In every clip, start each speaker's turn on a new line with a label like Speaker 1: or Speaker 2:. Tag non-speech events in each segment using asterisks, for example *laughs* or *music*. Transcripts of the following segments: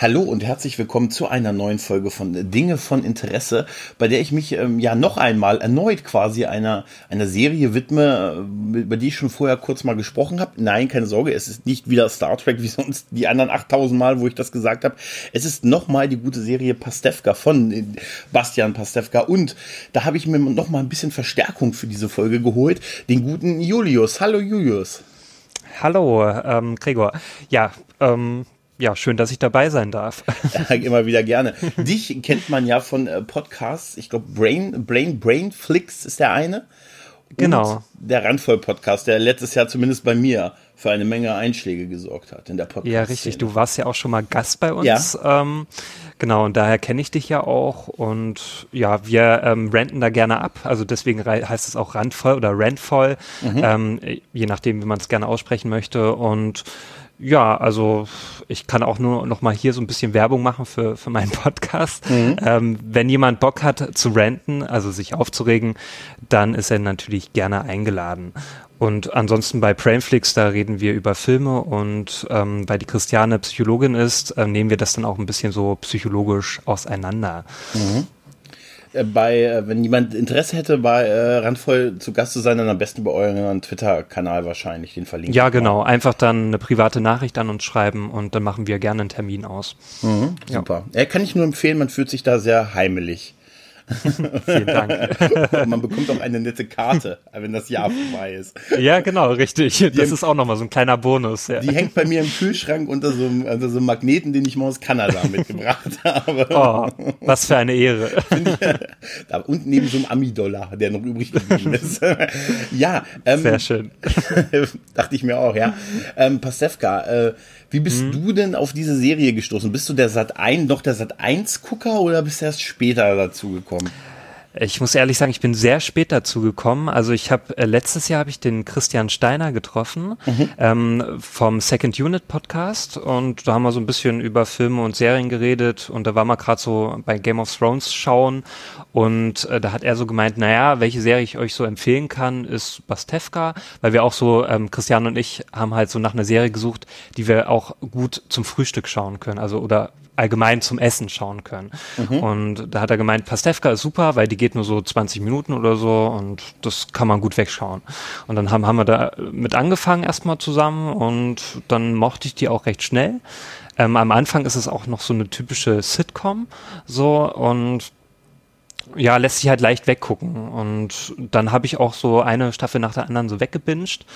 Speaker 1: Hallo und herzlich willkommen zu einer neuen Folge von Dinge von Interesse, bei der ich mich ähm, ja noch einmal erneut quasi einer, einer Serie widme, äh, über die ich schon vorher kurz mal gesprochen habe. Nein, keine Sorge, es ist nicht wieder Star Trek wie *laughs* sonst die anderen 8000 Mal, wo ich das gesagt habe. Es ist nochmal die gute Serie Pastewka von äh, Bastian Pastewka und da habe ich mir nochmal ein bisschen Verstärkung für diese Folge geholt, den guten Julius. Hallo Julius.
Speaker 2: Hallo, ähm, Gregor. Ja, ähm, ja, schön, dass ich dabei sein darf. *laughs*
Speaker 1: Immer wieder gerne. Dich kennt man ja von äh, Podcasts. Ich glaube, Brain, Brain, Brainflix ist der eine.
Speaker 2: Und genau.
Speaker 1: Der Randvoll-Podcast, der letztes Jahr zumindest bei mir für eine Menge Einschläge gesorgt hat in der
Speaker 2: Podcast. Ja, richtig. Du warst ja auch schon mal Gast bei uns. Ja. Ähm, genau, und daher kenne ich dich ja auch. Und ja, wir ähm, renten da gerne ab. Also deswegen heißt es auch Randvoll oder Randvoll, mhm. ähm, je nachdem, wie man es gerne aussprechen möchte. Und ja, also ich kann auch nur noch mal hier so ein bisschen Werbung machen für, für meinen Podcast. Mhm. Ähm, wenn jemand Bock hat zu ranten, also sich aufzuregen, dann ist er natürlich gerne eingeladen. Und ansonsten bei Brainflix, da reden wir über Filme und ähm, weil die Christiane Psychologin ist, äh, nehmen wir das dann auch ein bisschen so psychologisch auseinander.
Speaker 1: Mhm. Äh, bei, äh, wenn jemand Interesse hätte, bei äh, Randvoll zu Gast zu sein, dann am besten bei euren Twitter-Kanal wahrscheinlich, den verlinken.
Speaker 2: Ja, genau. Einfach dann eine private Nachricht an uns schreiben und dann machen wir gerne einen Termin aus.
Speaker 1: Mhm, super. Ja. kann ich nur empfehlen, man fühlt sich da sehr heimelig. *laughs*
Speaker 2: Vielen Dank. *laughs*
Speaker 1: man bekommt auch eine nette Karte, wenn das Jahr vorbei ist.
Speaker 2: Ja, genau, richtig. Die das ist auch nochmal so ein kleiner Bonus. Ja.
Speaker 1: Die hängt bei mir im Kühlschrank unter so, einem, unter so einem Magneten, den ich mal aus Kanada *laughs* mitgebracht habe.
Speaker 2: Oh, was für eine Ehre.
Speaker 1: da unten neben so einem Ami-Dollar, der noch übrig geblieben ist. ja.
Speaker 2: Ähm, Sehr schön.
Speaker 1: dachte ich mir auch, ja. Ähm, Pasewka, äh, wie bist mhm. du denn auf diese Serie gestoßen? Bist du der Sat 1, doch der Sat 1 Gucker oder bist du erst später dazu gekommen?
Speaker 2: Ich muss ehrlich sagen, ich bin sehr spät dazu gekommen. Also ich habe äh, letztes Jahr habe ich den Christian Steiner getroffen mhm. ähm, vom Second Unit Podcast und da haben wir so ein bisschen über Filme und Serien geredet und da war mal gerade so bei Game of Thrones schauen und äh, da hat er so gemeint, naja, welche Serie ich euch so empfehlen kann, ist Bastevka, weil wir auch so, ähm, Christian und ich haben halt so nach einer Serie gesucht, die wir auch gut zum Frühstück schauen können, also oder allgemein zum Essen schauen können. Mhm. Und da hat er gemeint, Pastewka ist super, weil die geht nur so 20 Minuten oder so und das kann man gut wegschauen. Und dann haben, haben wir da mit angefangen erstmal zusammen und dann mochte ich die auch recht schnell. Ähm, am Anfang ist es auch noch so eine typische Sitcom so und ja, lässt sich halt leicht weggucken. Und dann habe ich auch so eine Staffel nach der anderen so weggebinged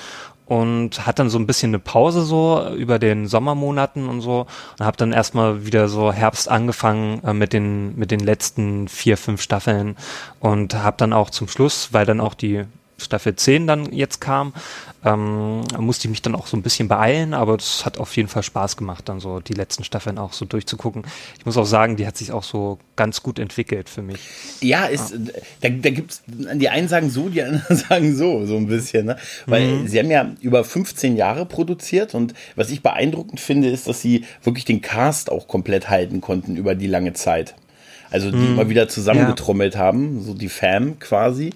Speaker 2: und hat dann so ein bisschen eine Pause so über den Sommermonaten und so und habe dann erstmal wieder so Herbst angefangen äh, mit den mit den letzten vier fünf Staffeln und habe dann auch zum Schluss, weil dann auch die Staffel 10 dann jetzt kam, ähm, musste ich mich dann auch so ein bisschen beeilen, aber es hat auf jeden Fall Spaß gemacht, dann so die letzten Staffeln auch so durchzugucken. Ich muss auch sagen, die hat sich auch so ganz gut entwickelt für mich.
Speaker 1: Ja, ist, ja. da, da gibt es, die einen sagen so, die anderen *laughs* sagen so, so ein bisschen, ne? Weil mhm. sie haben ja über 15 Jahre produziert und was ich beeindruckend finde, ist, dass sie wirklich den Cast auch komplett halten konnten über die lange Zeit. Also die mhm. immer wieder zusammengetrommelt ja. haben, so die Fam quasi.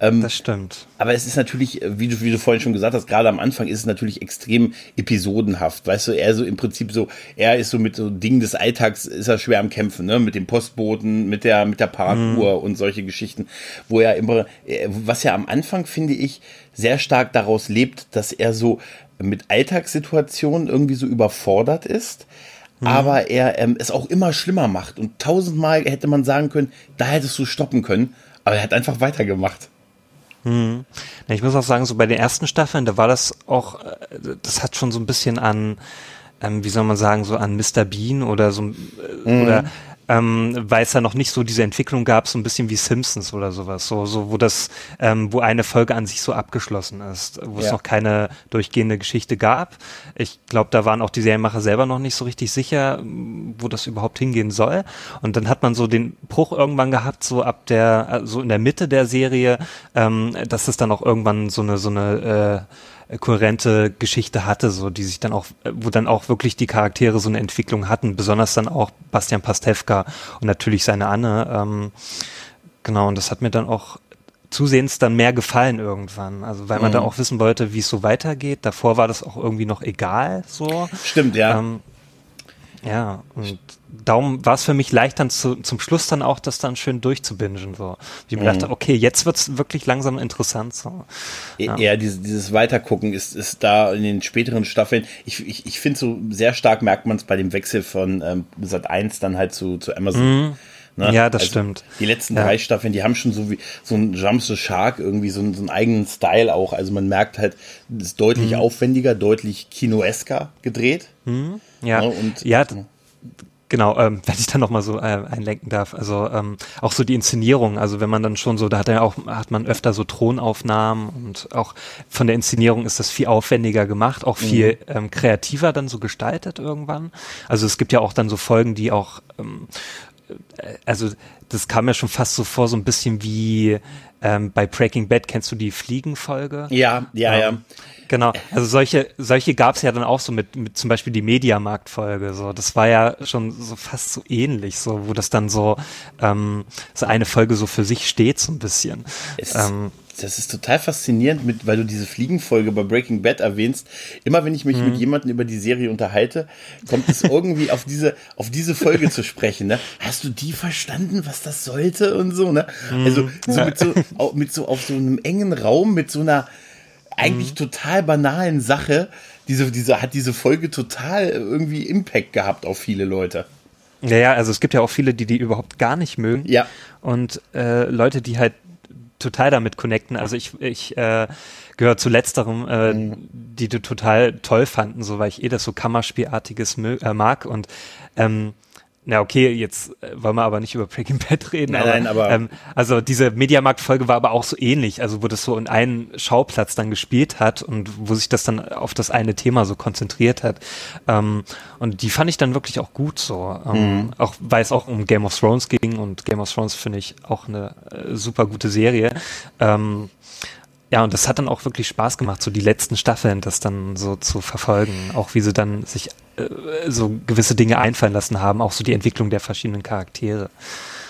Speaker 2: Ähm, das stimmt.
Speaker 1: Aber es ist natürlich, wie du, wie du vorhin schon gesagt hast, gerade am Anfang ist es natürlich extrem episodenhaft. Weißt du, er so im Prinzip so, er ist so mit so Dingen des Alltags, ist er schwer am Kämpfen, ne? Mit dem Postboten, mit der, mit der Parkuhr mhm. und solche Geschichten, wo er immer, äh, was ja am Anfang, finde ich, sehr stark daraus lebt, dass er so mit Alltagssituationen irgendwie so überfordert ist. Mhm. aber er ähm, es auch immer schlimmer macht. Und tausendmal hätte man sagen können, da hättest du stoppen können, aber er hat einfach weitergemacht.
Speaker 2: Hm. Ich muss auch sagen, so bei den ersten Staffeln, da war das auch, äh, das hat schon so ein bisschen an, ähm, wie soll man sagen, so an Mr. Bean oder so, äh, mhm. oder ähm, weil es da noch nicht so diese Entwicklung gab, so ein bisschen wie Simpsons oder sowas, so, so wo das, ähm, wo eine Folge an sich so abgeschlossen ist, wo ja. es noch keine durchgehende Geschichte gab. Ich glaube, da waren auch die Serienmacher selber noch nicht so richtig sicher, wo das überhaupt hingehen soll. Und dann hat man so den Bruch irgendwann gehabt, so ab der, so in der Mitte der Serie, ähm, dass es dann auch irgendwann so eine, so eine äh, kohärente Geschichte hatte, so die sich dann auch, wo dann auch wirklich die Charaktere so eine Entwicklung hatten, besonders dann auch Bastian Pastewka und natürlich seine Anne. Ähm, genau, und das hat mir dann auch zusehends dann mehr gefallen irgendwann. Also weil man mhm. da auch wissen wollte, wie es so weitergeht. Davor war das auch irgendwie noch egal. So.
Speaker 1: Stimmt, ja. Ähm,
Speaker 2: Ja, und darum war es für mich leicht dann zu, zum Schluss dann auch, das dann schön durchzubingen. So. Ich mir mhm. dachte, okay, jetzt wird's wirklich langsam interessant. So.
Speaker 1: E-, ja, ja dieses, dieses Weitergucken ist, ist da in den späteren Staffeln. Ich, ich, ich finde so sehr stark merkt man es bei dem Wechsel von ähm, Sat 1 dann halt zu, zu Amazon.
Speaker 2: Mhm. Ne? Ja, das also stimmt.
Speaker 1: Die letzten ja. drei Staffeln, die haben schon so wie so ein Jump the Shark irgendwie so, so einen eigenen Style auch. Also man merkt halt, es ist deutlich mhm. aufwendiger, deutlich kinoesker gedreht.
Speaker 2: Mhm. Ja, ne? und, ja. Genau, ähm, *laughs* wenn ich dann nochmal so äh, einlenken darf. Also ähm, auch so die Inszenierung, also wenn man dann schon so, da hat er auch, hat man öfter so Thronaufnahmen und auch von der Inszenierung ist das viel aufwendiger gemacht, auch viel mhm. ähm, kreativer dann so gestaltet irgendwann. Also es gibt ja auch dann so Folgen, die auch ähm, also das kam mir schon fast so vor, so ein bisschen wie ähm, bei Breaking Bad, kennst du die Fliegenfolge?
Speaker 1: Ja, ja, ähm, ja.
Speaker 2: Genau, also solche, solche gab es ja dann auch so mit, mit zum Beispiel die Mediamarkt-Folge. So, das war ja schon so fast so ähnlich, so wo das dann so ähm, so eine Folge so für sich steht, so ein bisschen.
Speaker 1: Es, ähm, das ist total faszinierend, mit, weil du diese Fliegenfolge bei Breaking Bad erwähnst. Immer wenn ich mich mhm. mit jemandem über die Serie unterhalte, kommt es irgendwie auf diese, auf diese Folge zu sprechen. Ne? Hast du die verstanden, was das sollte und so? Ne? Mhm. Also so mit, so, mit so auf so einem engen Raum, mit so einer eigentlich mhm. total banalen Sache. Diese, diese, hat diese Folge total irgendwie Impact gehabt auf viele Leute.
Speaker 2: Ja, ja, also es gibt ja auch viele, die die überhaupt gar nicht mögen.
Speaker 1: Ja.
Speaker 2: Und äh, Leute, die halt total damit connecten. Also ich, ich äh, gehöre zu letzterem, äh, mhm. die du total toll fanden, so weil ich eh das so Kammerspielartiges äh, mag und ähm, na okay, jetzt äh, wollen wir aber nicht über Breaking *laughs* Bad reden.
Speaker 1: Nein, aber, nein, aber ähm,
Speaker 2: also diese Mediamarkt-Folge war aber auch so ähnlich, also wo das so in einen Schauplatz dann gespielt hat und wo sich das dann auf das eine Thema so konzentriert hat. Ähm, und die fand ich dann wirklich auch gut so, ähm, mhm. auch weil es auch um Game of Thrones ging und Game of Thrones finde ich auch eine äh, super gute Serie. Ähm, ja, und das hat dann auch wirklich Spaß gemacht, so die letzten Staffeln, das dann so zu verfolgen, auch wie sie dann sich äh, so gewisse Dinge einfallen lassen haben, auch so die Entwicklung der verschiedenen Charaktere.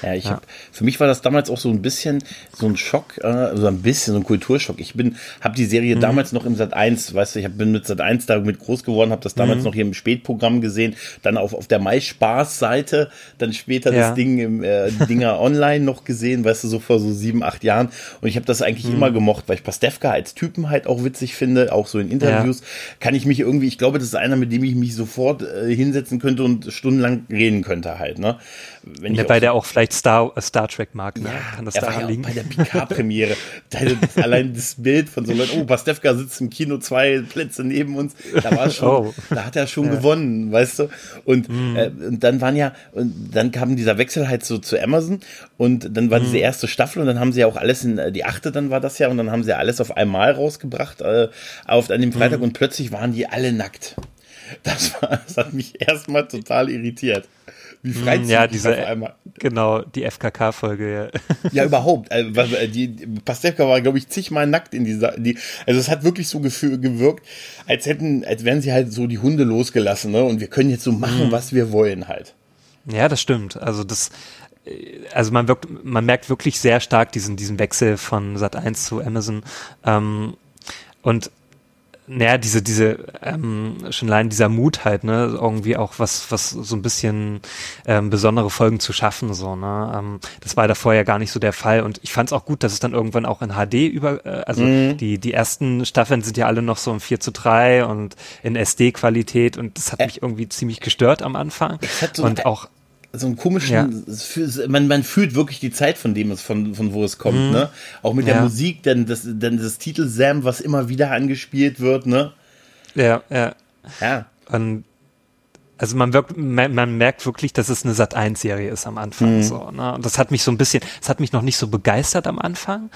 Speaker 1: Ja, ich ja. Hab, für mich war das damals auch so ein bisschen so ein Schock, äh, also ein bisschen so ein Kulturschock. Ich bin, habe die Serie mhm. damals noch im Sat 1, weißt du, ich hab, bin mit Sat 1 damit groß geworden, habe das damals mhm. noch hier im Spätprogramm gesehen, dann auf, auf der Mai-Spaß-Seite, dann später ja. das Ding im äh, Dinger *laughs* online noch gesehen, weißt du, so vor so sieben, acht Jahren. Und ich habe das eigentlich mhm. immer gemocht, weil ich Pastewka als Typen halt auch witzig finde, auch so in Interviews. Ja. Kann ich mich irgendwie, ich glaube, das ist einer, mit dem ich mich sofort äh, hinsetzen könnte und stundenlang reden könnte halt, ne?
Speaker 2: Wenn ja, bei der auch vielleicht Star, Star Trek mag, ne?
Speaker 1: Ja, kann das da ja liegen? bei der PK-Premiere. *laughs* allein das Bild von so Leuten, oh, Pastewka sitzt im Kino zwei Plätze neben uns, da war *laughs* schon, oh. da hat er schon ja. gewonnen, weißt du? Und, mm. äh, und dann waren ja, und dann kam dieser Wechsel halt so zu Amazon und dann war mm. diese erste Staffel und dann haben sie ja auch alles in, die achte dann war das ja und dann haben sie ja alles auf einmal rausgebracht, äh, auf, an dem Freitag mm. und plötzlich waren die alle nackt. Das, war, das hat mich erstmal total irritiert.
Speaker 2: Wie hm, freizügig ja, diese, auf einmal. Genau, die FKK-Folge.
Speaker 1: Ja. *laughs* ja, überhaupt. Also, die, Pastewka war, glaube ich, zigmal nackt in dieser. Die, also es hat wirklich so gefühl, gewirkt, als hätten, als wären sie halt so die Hunde losgelassen, ne? Und wir können jetzt so machen, mhm. was wir wollen halt.
Speaker 2: Ja, das stimmt. Also das, also man wirkt, man merkt wirklich sehr stark diesen, diesen Wechsel von Sat 1 zu Amazon. Ähm, und naja, diese, diese, ähm, schon allein dieser Mut halt, ne, irgendwie auch was, was so ein bisschen ähm, besondere Folgen zu schaffen, so, ne. Ähm, das war davor ja gar nicht so der Fall. Und ich fand es auch gut, dass es dann irgendwann auch in HD über, äh, also mhm. die, die ersten Staffeln sind ja alle noch so im 4 zu 3 und in SD-Qualität und das hat mich irgendwie ziemlich gestört am Anfang.
Speaker 1: So und auch so einen komischen, ja. man, man fühlt wirklich die Zeit von dem, von, von wo es kommt, mhm. ne? Auch mit der ja. Musik, denn das, denn das Titel Sam, was immer wieder angespielt wird, ne?
Speaker 2: Ja, ja.
Speaker 1: Ja.
Speaker 2: Und also man, wirkt, man, man merkt wirklich, dass es eine Sat 1 Serie ist am Anfang mhm. so, ne? Und das hat mich so ein bisschen, das hat mich noch nicht so begeistert am Anfang.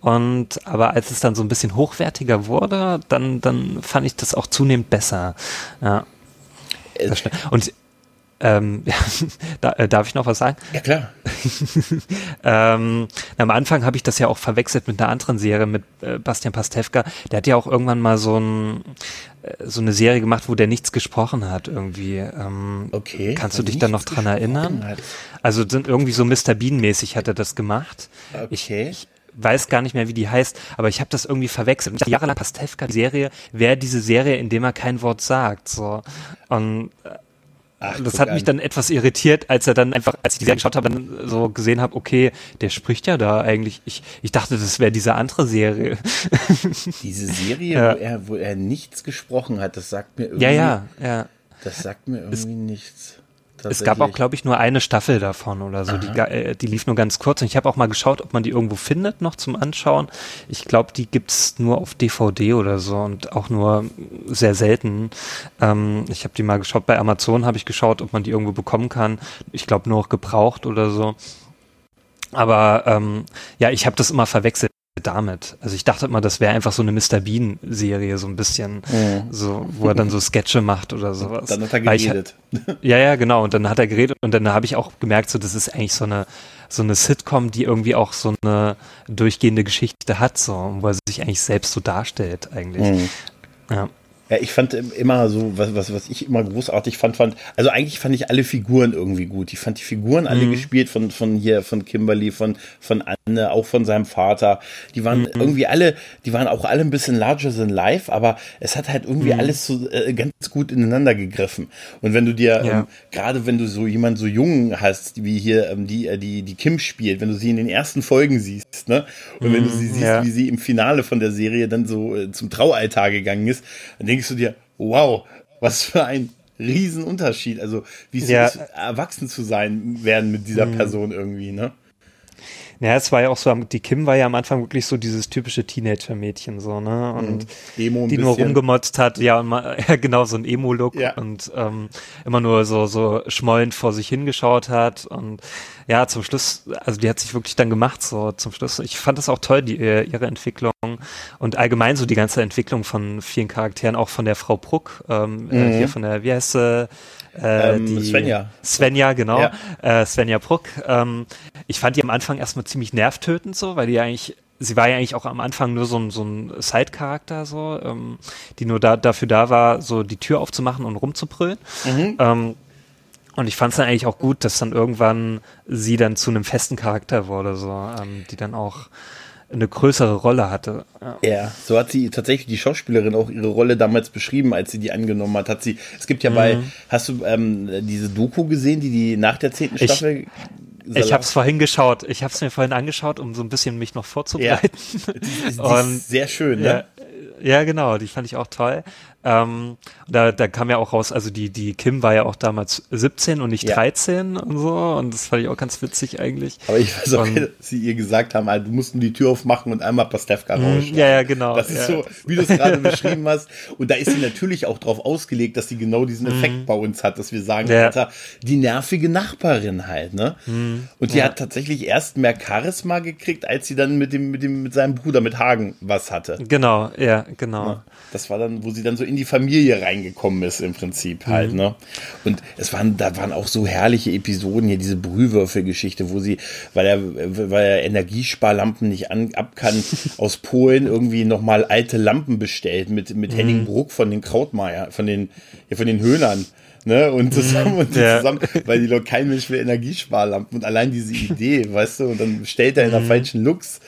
Speaker 2: Und aber als es dann so ein bisschen hochwertiger wurde, dann dann fand ich das auch zunehmend besser. Ja. Äh, und ähm, *laughs* da, äh, darf ich noch was sagen?
Speaker 1: Ja, klar. *laughs*
Speaker 2: ähm, am Anfang habe ich das ja auch verwechselt mit einer anderen Serie mit äh, Bastian Pastewka. Der hat ja auch irgendwann mal so, ein, äh, so eine Serie gemacht, wo der nichts gesprochen hat irgendwie. Ähm,
Speaker 1: okay.
Speaker 2: Kannst du dich da noch dran erinnern? Hat. Also sind irgendwie so Mr. Bean-mäßig hat er das gemacht.
Speaker 1: Okay.
Speaker 2: Ich, ich weiß gar nicht mehr, wie die heißt, aber ich habe das irgendwie verwechselt. Ich dachte jahrelang Pastewka, die Serie, wäre diese Serie, in dem er kein Wort sagt. So. Und äh, Ach, das hat mich dann etwas irritiert, als er dann einfach, als ich die Serie geschaut habe, dann so gesehen habe, okay, der spricht ja da eigentlich. Ich, ich dachte, das wäre diese andere Serie. *laughs*
Speaker 1: Diese Serie, ja. wo, er, wo er nichts gesprochen hat, das sagt mir irgendwie.
Speaker 2: Ja, ja, ja.
Speaker 1: Das sagt mir irgendwie es, nichts.
Speaker 2: Es gab auch, glaube ich, nur eine Staffel davon oder so. Die, äh, die, lief nur ganz kurz. Und ich habe auch mal geschaut, ob man die irgendwo findet noch zum Anschauen. Ich glaube, die gibt's nur auf DVD oder so und auch nur sehr selten. Ähm, ich habe die mal geschaut. Bei Amazon habe ich geschaut, ob man die irgendwo bekommen kann. Ich glaube nur auch gebraucht oder so. Aber ähm, ja, ich habe das immer verwechselt damit. Also ich dachte immer, das wäre einfach so eine Mr. Bean-Serie, so ein bisschen, mhm. so, wo er dann so Sketche macht oder sowas.
Speaker 1: Dann hat er geredet.
Speaker 2: Ich, *laughs* ja, ja, genau. Und dann hat er geredet und dann habe ich auch gemerkt, so das ist eigentlich so eine so eine Sitcom, die irgendwie auch so eine durchgehende Geschichte hat, so, wo er sich eigentlich selbst so darstellt, eigentlich. Mhm.
Speaker 1: Ja. Ja, ich fand immer so, was, was, was ich immer großartig fand, fand, also eigentlich fand ich alle Figuren irgendwie gut. Ich fand die Figuren alle mhm. gespielt von, von hier, von Kimberly, von, von Anne, auch von seinem Vater. Die waren mhm. irgendwie alle, die waren auch alle ein bisschen larger than life, aber es hat halt irgendwie mhm. alles so äh, ganz gut ineinander gegriffen. Und wenn du dir, ja. ähm, gerade wenn du so jemand so jung hast, wie hier ähm, die, äh, die, die Kim spielt, wenn du sie in den ersten Folgen siehst, ne? Und wenn du sie mhm. siehst, ja. wie sie im Finale von der Serie dann so äh, zum Traualtar gegangen ist, dann denkst denkst du dir, wow, was für ein Riesenunterschied. Also, wie es ja. ist, erwachsen zu sein werden mit dieser mhm. Person irgendwie, ne?
Speaker 2: Ja, es war ja auch so, die Kim war ja am Anfang wirklich so dieses typische Teenager-Mädchen, so, ne? Und mhm. die nur rumgemotzt hat, ja, mal, *laughs* ja, genau, so ein Emo-Look ja. und ähm, immer nur so, so schmollend vor sich hingeschaut hat. Und ja, zum Schluss, also die hat sich wirklich dann gemacht, so zum Schluss. Ich fand das auch toll, die, äh, ihre Entwicklung und allgemein so die ganze Entwicklung von vielen Charakteren, auch von der Frau Bruck, ähm, äh, mhm. hier von der, wie heißt sie?
Speaker 1: Äh, ähm, die Svenja.
Speaker 2: Svenja, genau. Ja. Äh, Svenja Bruck. Ähm, ich fand die am Anfang erstmal ziemlich nervtötend so, weil die eigentlich sie war ja eigentlich auch am Anfang nur so ein, so ein Side-Charakter, so, ähm, die nur da, dafür da war, so die Tür aufzumachen und rumzubrüllen. Mhm. Ähm, und ich fand es dann eigentlich auch gut, dass dann irgendwann sie dann zu einem festen Charakter wurde, so, ähm, die dann auch eine größere Rolle hatte.
Speaker 1: Ja. ja. so hat sie tatsächlich die Schauspielerin auch ihre Rolle damals beschrieben, als sie die angenommen hat. Hat sie, es gibt ja mhm. bei, hast du ähm, diese Doku gesehen, die die nach der zehnten Staffel
Speaker 2: ich, ich habe es vorhin geschaut. Ich habe es mir vorhin angeschaut, um so ein bisschen mich noch vorzubereiten. Ja,
Speaker 1: die, die und, sehr schön, ne?
Speaker 2: Ja, ja, genau. Die fand ich auch toll. Ähm, da, da kam ja auch raus, also die, die Kim war ja auch damals 17 und nicht ja. 13 und so. Und das fand ich auch ganz witzig eigentlich.
Speaker 1: Aber ich weiß auch, *laughs* dass sie ihr gesagt haben, du musst nur die Tür aufmachen und einmal Pastewka mhm. rausschneiden.
Speaker 2: Ja, ja, genau.
Speaker 1: Das ist
Speaker 2: ja.
Speaker 1: so, wie du es gerade *laughs* beschrieben hast. Und da ist sie natürlich auch drauf ausgelegt, dass sie genau diesen mhm. Effekt mhm. bei uns hat, dass wir sagen, ja. Alter, die nervige Nachbarin halt, ne? Mhm. Und die ja. hat tatsächlich erst mehr Charisma gekriegt, als sie dann mit dem, mit dem, mit seinem Bruder, mit Hagen, was hatte.
Speaker 2: Genau, ja, genau.
Speaker 1: Das war dann, wo sie dann so in die Familie reingekommen ist im Prinzip halt, mhm. ne? Und es waren, da waren auch so herrliche Episoden hier, diese Brühwürfelgeschichte, wo sie, weil er, weil er Energiesparlampen nicht an, ab kann, *laughs* aus Polen irgendwie nochmal alte Lampen bestellt mit, mit mhm. Henning Bruck von den Krautmeier, von den, ja, von den Höhlern. Ne, und zusammen, und ja. zusammen, weil die Leute kein Mensch will Energiesparlampen und allein diese *laughs* Idee, weißt du, und dann stellt er in der mhm. falschen Lux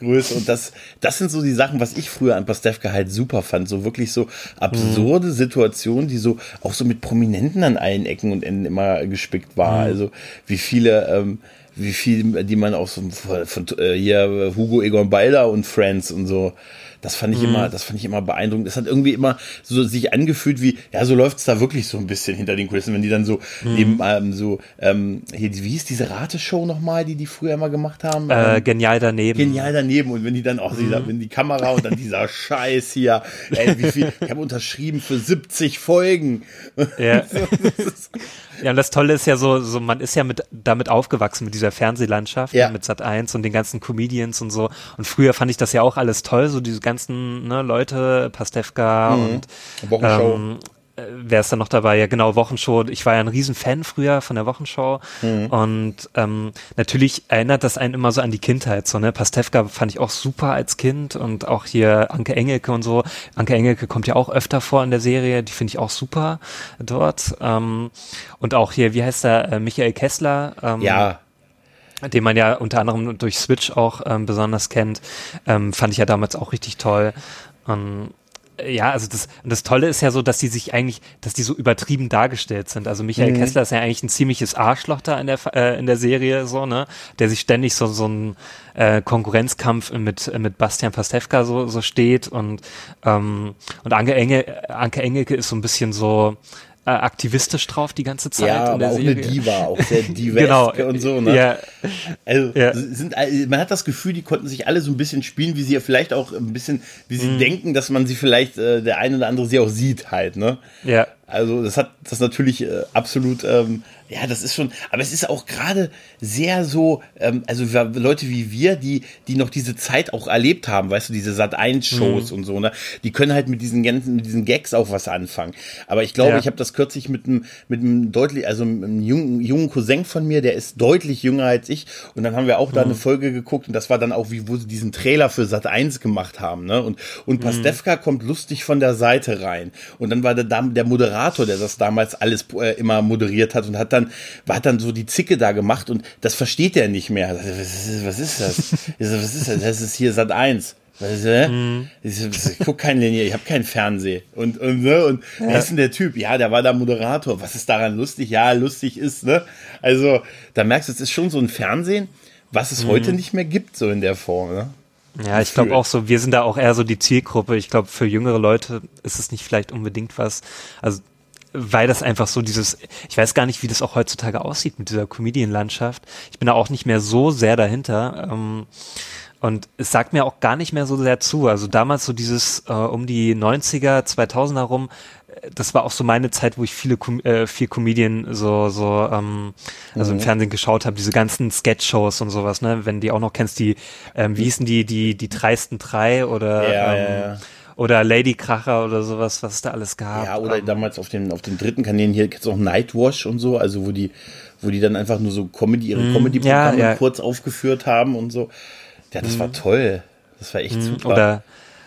Speaker 1: Größe. Und das, das sind so die Sachen, was ich früher an Pastewka halt super fand. So wirklich so absurde mhm. Situationen, die so auch so mit Prominenten an allen Ecken und Enden immer gespickt war. Mhm. Also wie viele, ähm, wie viel, die man auch so von, von äh, hier Hugo Egon Balder und Friends und so das fand ich mhm. immer, das fand ich immer beeindruckend. Das hat irgendwie immer so sich angefühlt wie, ja, so läuft's da wirklich so ein bisschen hinter den Kulissen, wenn die dann so mhm. neben ähm, so, ähm, hier, wie hieß diese Rateshow nochmal, die die früher immer gemacht haben?
Speaker 2: Äh, ähm, genial daneben.
Speaker 1: Genial daneben. Und wenn die dann auch, mhm. dieser, wenn die Kamera und dann dieser *laughs* Scheiß hier, ey, wie viel, ich habe unterschrieben für 70 Folgen.
Speaker 2: Ja. *laughs* Ja, und das Tolle ist ja so, so man ist ja mit damit aufgewachsen mit dieser Fernsehlandschaft, ja. mit Sat 1 und den ganzen Comedians und so. Und früher fand ich das ja auch alles toll, so diese ganzen ne, Leute, Pastewka mhm. und ähm, äh, wer ist da noch dabei? Ja, genau, Wochenshow. Ich war ja ein Riesenfan früher von der Wochenshow. Mhm. Und ähm, natürlich erinnert das einen immer so an die Kindheit. So, ne? Pastewka fand ich auch super als Kind und auch hier Anke Engelke und so. Anke Engelke kommt ja auch öfter vor in der Serie, die finde ich auch super dort. Ähm, und auch hier, wie heißt der, äh, Michael Kessler?
Speaker 1: Ähm, ja
Speaker 2: den man ja unter anderem durch Switch auch ähm, besonders kennt, ähm, fand ich ja damals auch richtig toll. Ähm, ja, also das, und das Tolle ist ja so, dass die sich eigentlich, dass die so übertrieben dargestellt sind. Also Michael mhm. Kessler ist ja eigentlich ein ziemliches Arschloch da in der, äh, in der Serie, so, ne, der sich ständig so, so ein äh, Konkurrenzkampf mit, mit Bastian Pastewka so, so steht und, ähm, und Anke Enge, Anke Engelke ist so ein bisschen so, äh, aktivistisch drauf die ganze Zeit.
Speaker 1: Ja,
Speaker 2: in der
Speaker 1: aber auch
Speaker 2: Serie.
Speaker 1: eine Diva, auch sehr *laughs* divers
Speaker 2: Genau.
Speaker 1: und so. Ne?
Speaker 2: Ja.
Speaker 1: Also
Speaker 2: Ja.
Speaker 1: sind, man hat das Gefühl, die konnten sich alle so ein bisschen spielen, wie sie ja vielleicht auch ein bisschen, wie
Speaker 2: Mhm.
Speaker 1: sie denken, dass man sie vielleicht, äh, der eine oder andere sie auch sieht halt, ne?
Speaker 2: Ja.
Speaker 1: Also das hat das natürlich äh, absolut, ähm, ja, das ist schon, aber es ist auch gerade sehr so, ähm, also Leute wie wir, die, die noch diese Zeit auch erlebt haben, weißt du, diese Sat 1 Shows
Speaker 2: Mhm.
Speaker 1: und so, ne, die können halt mit diesen ganzen, mit diesen Gags auch was anfangen. Aber ich glaube,
Speaker 2: Ja.
Speaker 1: ich habe das kürzlich mit einem, mit einem deutlich, also einem jungen, jungen Cousin von mir, der ist deutlich jünger als ich, und dann haben wir auch da
Speaker 2: Mhm.
Speaker 1: eine Folge geguckt und das war dann auch, wie wo sie diesen Trailer für Sat 1 gemacht haben, ne, und und
Speaker 2: Mhm.
Speaker 1: Pastewka kommt lustig von der Seite rein und dann war der, der Moderator, der das damals alles äh, immer moderiert hat und hat dann hat dann so die Zicke da gemacht und das versteht er nicht mehr. Was ist, was ist das? Ich *laughs* so, was ist das? Das ist hier Sat 1. Was, äh? Ich, so, ich guck kein Linie, ich habe keinen Fernseh. Und, und, ne? und wer ist denn der Typ? Ja, der war da Moderator. Was ist daran lustig? Ja, lustig ist, ne? Also, da merkst du, es ist schon so ein Fernsehen, was es heute nicht mehr gibt, so in der Form, ne?
Speaker 2: Ja, ich glaube auch so, wir sind da auch eher so die Zielgruppe. Ich glaube, für jüngere Leute ist es nicht vielleicht unbedingt was. Also, weil das einfach so dieses, ich weiß gar nicht, wie das auch heutzutage aussieht mit dieser Comedian-Landschaft. Ich bin da auch nicht mehr so sehr dahinter. Ähm, und es sagt mir auch gar nicht mehr so sehr zu. Also damals so dieses äh, um die 90er, 2000er rum, äh, das war auch so meine Zeit, wo ich viele Com äh, viel Comedian so so ähm, also
Speaker 1: Mhm.
Speaker 2: im Fernsehen geschaut habe, diese ganzen Sketch-Shows und sowas, ne? Wenn die auch noch kennst, die ähm, wie hießen die die die dreisten drei oder
Speaker 1: Ja,
Speaker 2: ähm,
Speaker 1: ja, ja.
Speaker 2: Oder Lady Kracher oder sowas, was es da alles gab.
Speaker 1: Ja, oder
Speaker 2: ähm,
Speaker 1: damals auf den, auf den dritten Kanälen hier gibt's auch Nightwash und so, also wo die, wo die dann einfach nur so Comedy, ihre Comedy-Programme
Speaker 2: Mhm. ja, ja.
Speaker 1: kurz aufgeführt haben und so. Ja, das war toll. Das war echt super.
Speaker 2: Mhm. Oder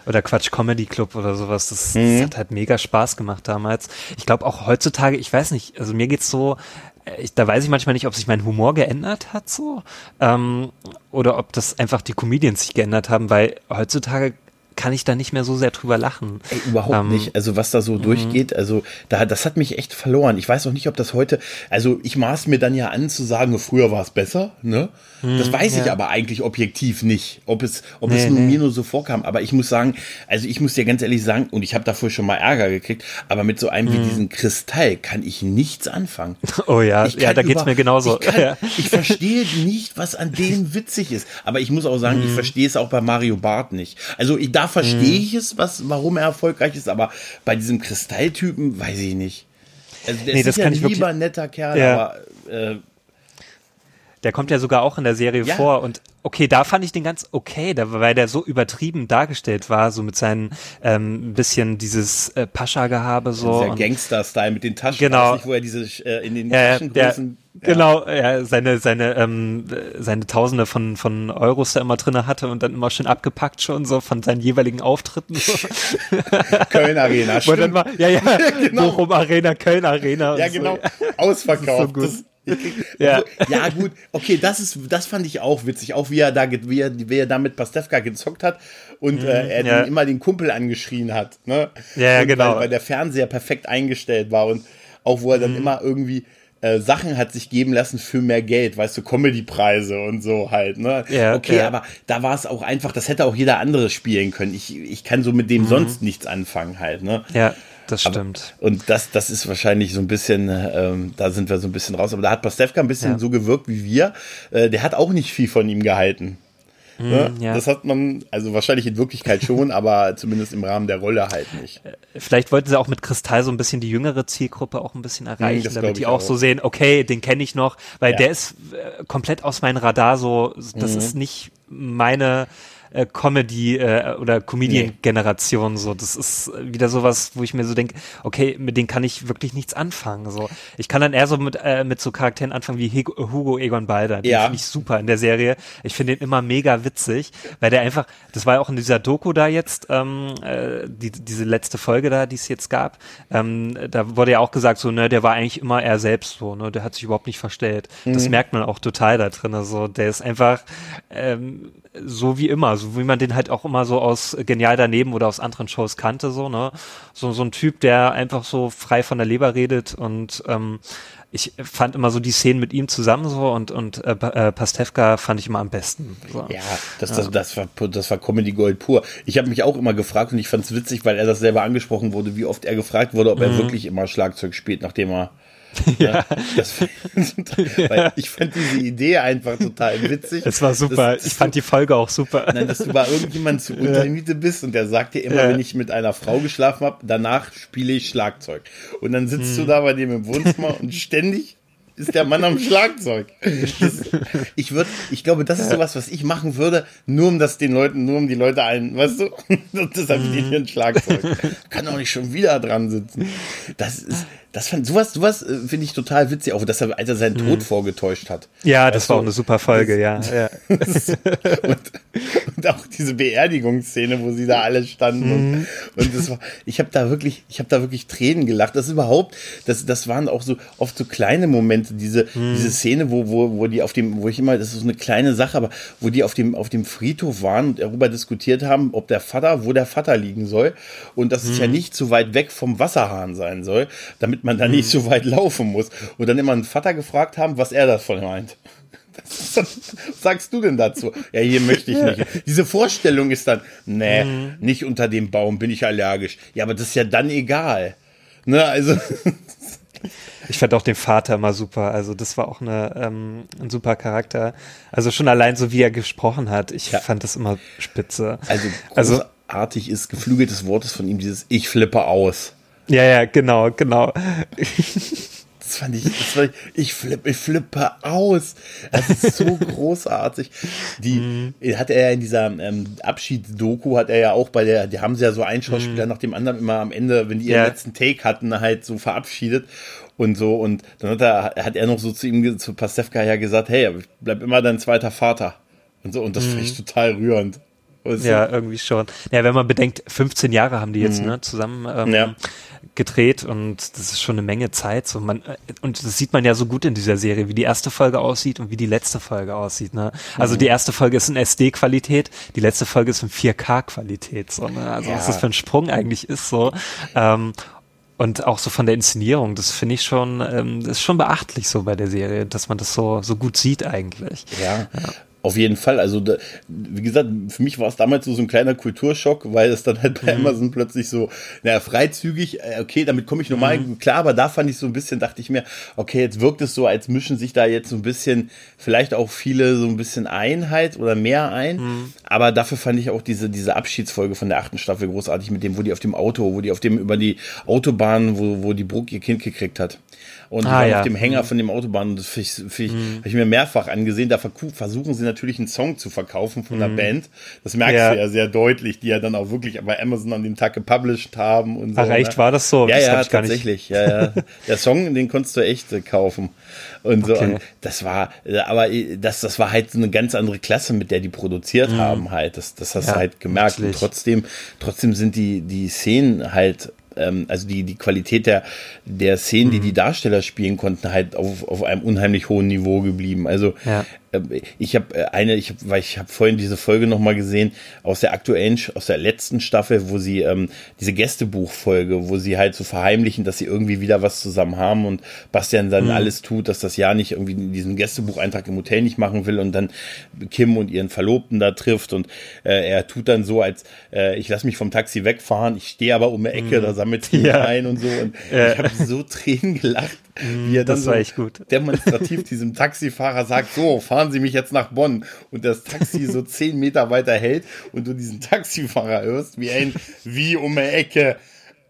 Speaker 2: oder Quatsch Comedy Club oder sowas. Das,
Speaker 1: Mhm.
Speaker 2: das hat halt mega Spaß gemacht damals. Ich glaube auch heutzutage, ich weiß nicht, also mir geht's so, äh, ich, da weiß ich manchmal nicht, ob sich mein Humor geändert hat so ähm, oder ob das einfach die Comedians sich geändert haben, weil heutzutage kann ich da nicht mehr so sehr drüber lachen.
Speaker 1: Ey, überhaupt
Speaker 2: Ähm,
Speaker 1: nicht. Also was da so durchgeht, also da, das hat mich echt verloren. Ich weiß auch nicht, ob das heute, also ich maß mir dann ja an zu sagen, früher war es besser, ne? Das weiß ich
Speaker 2: ja.
Speaker 1: aber eigentlich objektiv nicht, ob es, ob
Speaker 2: Nee,
Speaker 1: es nur
Speaker 2: nee.
Speaker 1: mir nur so vorkam. Aber ich muss sagen, also ich muss dir ganz ehrlich sagen, und ich habe dafür schon mal Ärger gekriegt, aber mit so einem wie diesen Kristall kann ich nichts anfangen. *laughs*
Speaker 2: Oh ja,
Speaker 1: Ich
Speaker 2: ja, da geht's
Speaker 1: über-
Speaker 2: mir genauso.
Speaker 1: Ich, kann, *laughs*
Speaker 2: Ja.
Speaker 1: ich verstehe nicht, was an dem witzig ist. Aber ich muss auch sagen,
Speaker 2: Mhm.
Speaker 1: ich verstehe es auch bei Mario Barth nicht. Also ich, da verstehe ich es, was, warum er erfolgreich ist, aber bei diesem Kristalltypen weiß ich nicht. Also der
Speaker 2: Nee,
Speaker 1: ist
Speaker 2: das
Speaker 1: sicher
Speaker 2: kann
Speaker 1: ein
Speaker 2: ich wirklich-
Speaker 1: lieber, netter Kerl,
Speaker 2: Ja.
Speaker 1: aber äh,
Speaker 2: Der kommt ja sogar auch in der Serie
Speaker 1: Ja.
Speaker 2: vor und okay, da fand ich den ganz okay, da, weil der so übertrieben dargestellt war, so mit seinen ähm, bisschen dieses äh, Pascha-Gehabe so.
Speaker 1: dieser Gangster-Style mit den Taschen,
Speaker 2: Genau.
Speaker 1: nicht, wo er diese äh, in den
Speaker 2: ja, ja, der,
Speaker 1: Taschengrößen.
Speaker 2: genau, ja, seine seine ähm, seine Tausende von von Euros da immer drinne hatte und dann immer schön abgepackt schon so von seinen jeweiligen Auftritten. So. *laughs* *laughs*
Speaker 1: Köln Arena,
Speaker 2: Wo dann
Speaker 1: stimmt.
Speaker 2: mal, ja ja, *laughs*
Speaker 1: Genau.
Speaker 2: Bochum Arena, Köln Arena.
Speaker 1: Ja,
Speaker 2: so.
Speaker 1: genau. Ausverkauft.
Speaker 2: gut.
Speaker 1: Das-
Speaker 2: Ja.
Speaker 1: Obwohl- ja, gut. Okay, das ist, das fand ich auch witzig. Auch wie er da, wie er, wie er da mit Pastewka gezockt hat und äh, er
Speaker 2: Mhm, ja.
Speaker 1: den, immer den Kumpel angeschrien hat. Ne?
Speaker 2: Ja,
Speaker 1: und
Speaker 2: genau.
Speaker 1: Weil, weil der Fernseher perfekt eingestellt war und auch wo er
Speaker 2: Mhm.
Speaker 1: dann immer irgendwie äh, Sachen hat sich geben lassen für mehr Geld, weißt du, Comedy-Preise und so halt, ne?
Speaker 2: Ja,
Speaker 1: okay,
Speaker 2: ja.
Speaker 1: aber da war es auch einfach, das hätte auch jeder andere spielen können. Ich, ich kann so
Speaker 2: Mhm.
Speaker 1: mit dem sonst nichts anfangen halt, ne?
Speaker 2: Ja, das stimmt.
Speaker 1: Und das, das ist wahrscheinlich so ein bisschen, ähm, da sind wir so ein bisschen raus. Aber da hat Pastewka ein bisschen
Speaker 2: Ja.
Speaker 1: so gewirkt wie wir. Äh, der hat auch nicht viel von ihm gehalten. ne?
Speaker 2: ja.
Speaker 1: Das hat man, also wahrscheinlich in Wirklichkeit schon, *laughs* aber zumindest im Rahmen der Rolle halt nicht.
Speaker 2: Vielleicht wollten sie auch mit Kristall so ein bisschen die jüngere Zielgruppe auch ein bisschen erreichen,
Speaker 1: das
Speaker 2: damit die auch. so sehen, okay, den kenne ich noch, weil
Speaker 1: Ja.
Speaker 2: der ist äh, komplett aus meinem Radar so, das
Speaker 1: Mhm.
Speaker 2: ist nicht meine äh, Comedy äh, oder Comedian-Generation so. Das ist wieder sowas, wo ich mir so denke, okay, mit denen kann ich wirklich nichts anfangen. So, ich kann dann eher so mit äh, mit so Charakteren anfangen wie Hugo, Hugo Egon Balder. Den
Speaker 1: Ja.
Speaker 2: finde ich super in der Serie. Ich finde den immer mega witzig, weil der einfach, das war ja auch in dieser Doku da jetzt, ähm, äh, die, diese letzte Folge da, die es jetzt gab, ähm, da wurde ja auch gesagt, so, ne, der war eigentlich immer er selbst so, ne, der hat sich überhaupt nicht verstellt. Das merkt man auch total da drin. Also der ist einfach ähm, so wie immer, also wie man den halt auch immer so aus Genial daneben oder aus anderen Shows kannte, so, ne? So, so ein Typ, der einfach so frei von der Leber redet und ähm, ich fand immer so die Szenen mit ihm zusammen so und und äh, äh Pastewka fand ich immer am besten. So.
Speaker 1: Ja, das, das, das war das war Comedy Gold pur. Ich habe mich auch immer gefragt und ich fand es witzig, weil er das selber angesprochen wurde, wie oft er gefragt wurde, ob mhm. er wirklich immer Schlagzeug spielt, nachdem er ja. Das, *laughs* weil ich fand diese Idee einfach total witzig.
Speaker 2: Es war super. Das, ich fand die Folge auch super.
Speaker 1: Nein, dass du bei irgendjemand zu Untermiete bist und der sagt dir immer, ja. wenn ich mit einer Frau geschlafen habe, danach spiele ich Schlagzeug. Und dann sitzt hm. du da bei dem im Wohnzimmer und ständig ist der Mann am Schlagzeug. Das, ich würde, ich glaube, das ist sowas, was ich machen würde, nur um das den Leuten, nur um die Leute ein, weißt du, *laughs* deshalb steht hier ein Schlagzeug. Kann auch nicht schon wieder dran sitzen. Das ist, das fand sowas, sowas äh, finde ich total witzig, auch dass er, als er seinen Tod mhm. vorgetäuscht hat.
Speaker 2: Ja, das war auch eine super Folge, das, ja. *laughs* ja.
Speaker 1: und, und, auch diese Beerdigungsszene, wo sie da alle standen mhm. und, und das war, ich habe da wirklich, ich habe da wirklich Tränen gelacht. Das ist überhaupt, das, das waren auch so oft so kleine Momente, diese, mhm. diese Szene, wo, wo, wo die auf dem, wo ich immer, das ist so eine kleine Sache, aber wo die auf dem, auf dem Friedhof waren und darüber diskutiert haben, ob der Vater, wo der Vater liegen soll und dass es ja mhm. nicht zu weit weg vom Wasserhahn sein soll, damit damit man da nicht so weit laufen muss. Und dann immer einen Vater gefragt haben, was er davon meint. Was sagst du denn dazu? Ja, hier möchte ich nicht. Diese Vorstellung ist dann, nee, mhm. nicht unter dem Baum, bin ich allergisch. Ja, aber das ist ja dann egal. Ne, also.
Speaker 2: Ich fand auch den Vater immer super. Also das war auch eine, ähm, ein super Charakter. Also schon allein so, wie er gesprochen hat. Ich ja. fand das immer spitze.
Speaker 1: Also, also großartig also, ist geflügeltes Wortes von ihm dieses Ich flippe aus.
Speaker 2: Ja, ja, genau, genau.
Speaker 1: Das fand ich, das fand ich, ich, flipp, ich flippe aus. Das ist so *laughs* großartig. Die mm. hat er ja in dieser ähm, Abschiedsdoku, hat er ja auch bei der, die haben sie ja so einen Schauspieler mm. nach dem anderen immer am Ende, wenn die ihren yeah. letzten Take hatten, halt so verabschiedet und so. Und dann hat er, hat er noch so zu ihm, zu Pastewka ja gesagt, hey, bleib immer dein zweiter Vater. Und so, und das mm. fand ich mhm. total rührend.
Speaker 2: Ja, irgendwie schon. Ja, wenn man bedenkt, 15 Jahre haben die jetzt mhm. ne, zusammen ähm, ja. gedreht und das ist schon eine Menge Zeit. So man, äh, und das sieht man ja so gut in dieser Serie, wie die erste Folge aussieht und wie die letzte Folge aussieht. Ne? Also mhm. die erste Folge ist in SD-Qualität, die letzte Folge ist in 4K-Qualität. So, ne? Also ja. was das für ein Sprung eigentlich ist. so. Ähm, und auch so von der Inszenierung, das finde ich schon, ähm, das ist schon beachtlich so bei der Serie, dass man das so, so gut sieht eigentlich.
Speaker 1: Ja. ja. Auf jeden Fall. Also, da, wie gesagt, für mich war es damals so, so ein kleiner Kulturschock, weil es dann halt bei mhm. Amazon plötzlich so, naja, freizügig, äh, okay, damit komme ich normal mhm. klar, aber da fand ich so ein bisschen, dachte ich mir, okay, jetzt wirkt es so, als mischen sich da jetzt so ein bisschen, vielleicht auch viele so ein bisschen Einheit oder mehr ein. Mhm. Aber dafür fand ich auch diese, diese Abschiedsfolge von der achten Staffel großartig mit dem, wo die auf dem Auto, wo die auf dem über die Autobahn, wo, wo die Brooke ihr Kind gekriegt hat und ah, ja. auf dem Hänger von dem Autobahn. Das mhm. habe ich mir mehrfach angesehen. Da versuchen sie natürlich einen Song zu verkaufen von mhm. der Band. Das merkst ja. du ja sehr deutlich, die ja dann auch wirklich bei Amazon an dem Tag gepublished haben und so.
Speaker 2: Ach echt, ne? war das so?
Speaker 1: Ja,
Speaker 2: das
Speaker 1: ja, tatsächlich. Ja, ja. Der Song, den konntest du echt äh, kaufen. Und so, okay. und das war, äh, aber äh, das, das war halt so eine ganz andere Klasse, mit der die produziert mhm. haben halt. Das, das hast ja, du halt gemerkt. Und trotzdem, trotzdem sind die, die Szenen halt ähm, also die, die Qualität der, der Szenen, mhm. die die Darsteller spielen konnten, halt auf, auf einem unheimlich hohen Niveau geblieben. Also ja. Äh, ich habe äh, eine, ich habe, weil ich habe vorhin diese Folge nochmal gesehen aus der aktuellen, aus der letzten Staffel, wo sie ähm, diese Gästebuchfolge, wo sie halt so verheimlichen, dass sie irgendwie wieder was zusammen haben und Bastian dann mhm. alles tut, dass das ja nicht irgendwie diesen Gästebucheintrag im Hotel nicht machen will und dann Kim und ihren Verlobten da trifft und äh, er tut dann so, als äh, ich lasse mich vom Taxi wegfahren, ich stehe aber um die Ecke, mhm. da sammelt *laughs* ihn ja. ein und so und ja. ich habe so Tränen gelacht,
Speaker 2: wie er dann das war so gut.
Speaker 1: demonstrativ *laughs* diesem Taxifahrer sagt, so, fahren Sie mich jetzt nach Bonn und das Taxi so *laughs* zehn Meter weiter hält und du diesen Taxifahrer hörst, wie ein, wie um die Ecke.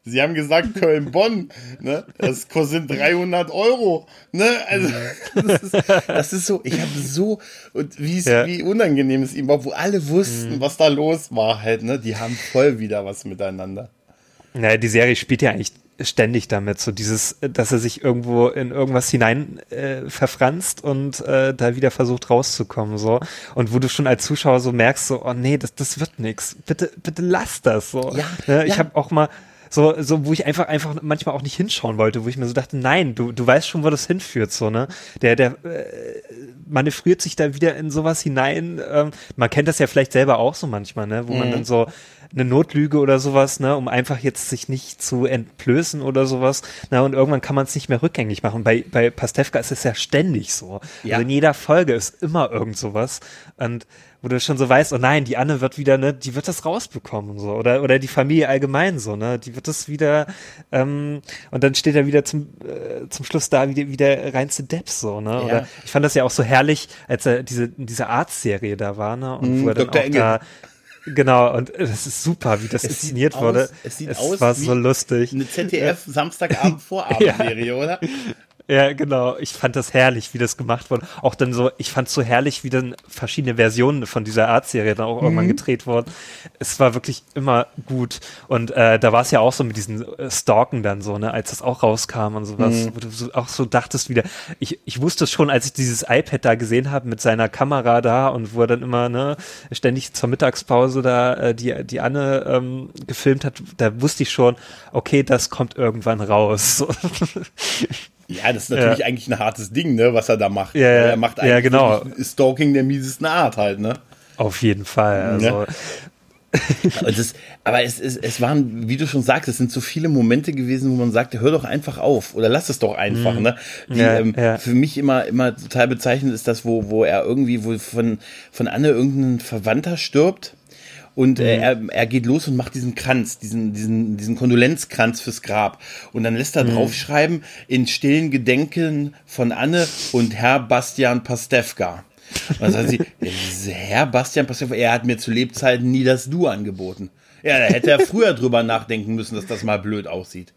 Speaker 1: Sie haben gesagt Köln-Bonn, ne? Das kostet 300 Euro, ne? Also das ist, das ist so, ich habe so und wie ja. wie unangenehm es ihm war, wo alle wussten, mhm. was da los war, halt, ne? Die haben voll wieder was miteinander.
Speaker 2: Naja, die Serie spielt ja eigentlich ständig damit, so dieses, dass er sich irgendwo in irgendwas hinein äh, verfranst und äh, da wieder versucht rauszukommen, so. Und wo du schon als Zuschauer so merkst, so, oh nee, das, das wird nix. Bitte, bitte lass das so. Ja, ne? Ich ja. habe auch mal so, so, wo ich einfach, einfach manchmal auch nicht hinschauen wollte, wo ich mir so dachte, nein, du, du weißt schon, wo das hinführt, so, ne? Der, der äh, manövriert sich da wieder in sowas hinein. Ähm, man kennt das ja vielleicht selber auch so manchmal, ne? Wo mhm. man dann so eine Notlüge oder sowas, ne, um einfach jetzt sich nicht zu entblößen oder sowas. Na, und irgendwann kann man es nicht mehr rückgängig machen. Bei, bei Pastewka ist es ja ständig so. Ja. Also in jeder Folge ist immer irgend sowas. Und wo du schon so weißt, oh nein, die Anne wird wieder, ne, die wird das rausbekommen, so, oder, oder die Familie allgemein, so, ne, die wird das wieder, ähm, und dann steht er wieder zum, äh, zum Schluss da wie, wie der reinste Depp, so, ne, ja. oder ich fand das ja auch so herrlich, als er diese, diese Arzt-Serie da war, ne, und mm, wo er dann Dr. auch Engel. da, Genau, und es ist super, wie das es inszeniert wurde.
Speaker 1: es sieht es aus war
Speaker 2: so lustig.
Speaker 1: Eine ZDF Samstagabend Vorabendserie, *laughs* ja. oder?
Speaker 2: Ja, genau. Ich fand das herrlich, wie das gemacht wurde. Auch dann so, ich fand es so herrlich, wie dann verschiedene Versionen von dieser Art-Serie dann auch mhm. irgendwann gedreht wurden. Es war wirklich immer gut. Und äh, da war es ja auch so mit diesen äh, Stalken dann so, ne, als das auch rauskam und sowas, mhm. wo du so, auch so dachtest wieder, ich, ich wusste es schon, als ich dieses iPad da gesehen habe mit seiner Kamera da und wo er dann immer, ne, ständig zur Mittagspause da äh, die, die Anne ähm, gefilmt hat, da wusste ich schon, okay, das kommt irgendwann raus. *laughs*
Speaker 1: Ja, das ist natürlich ja. eigentlich ein hartes Ding, ne, was er da macht.
Speaker 2: Ja,
Speaker 1: er macht eigentlich
Speaker 2: ja, genau.
Speaker 1: Stalking der miesesten Art halt, ne?
Speaker 2: Auf jeden Fall. Also.
Speaker 1: Das, aber es, es, es waren, wie du schon sagst, es sind so viele Momente gewesen, wo man sagte, hör doch einfach auf oder lass es doch einfach. Mhm. Ne? Die, ja, ähm, ja. Für mich immer, immer total bezeichnend ist das, wo, wo er irgendwie, wo von, von Anne irgendein Verwandter stirbt und äh, mhm. er, er geht los und macht diesen Kranz, diesen, diesen, diesen Kondolenzkranz fürs Grab. Und dann lässt er mhm. draufschreiben, in stillen Gedenken von Anne und Herr Bastian Pastewka. Und dann sagt sie, *laughs* Herr Bastian Pastewka, er hat mir zu Lebzeiten nie das Du angeboten. Ja, da hätte er früher drüber nachdenken müssen, dass das mal blöd aussieht.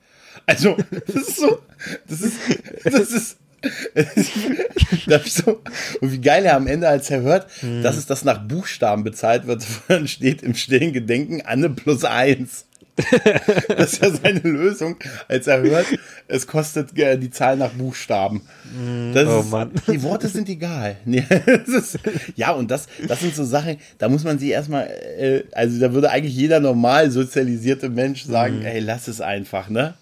Speaker 1: Also, das ist so, das ist, das ist, *laughs* so, und wie geil er am Ende, als er hört, hm. dass es das nach Buchstaben bezahlt wird, dann steht im stillen Gedenken Anne plus eins. *laughs* das ist ja seine Lösung, als er hört, es kostet äh, die Zahl nach Buchstaben.
Speaker 2: Hm. Das oh ist, Mann.
Speaker 1: Die Worte sind egal. *laughs* ist, ja, und das, das sind so Sachen, da muss man sich erstmal, äh, also da würde eigentlich jeder normal sozialisierte Mensch sagen, mhm. ey, lass es einfach, ne?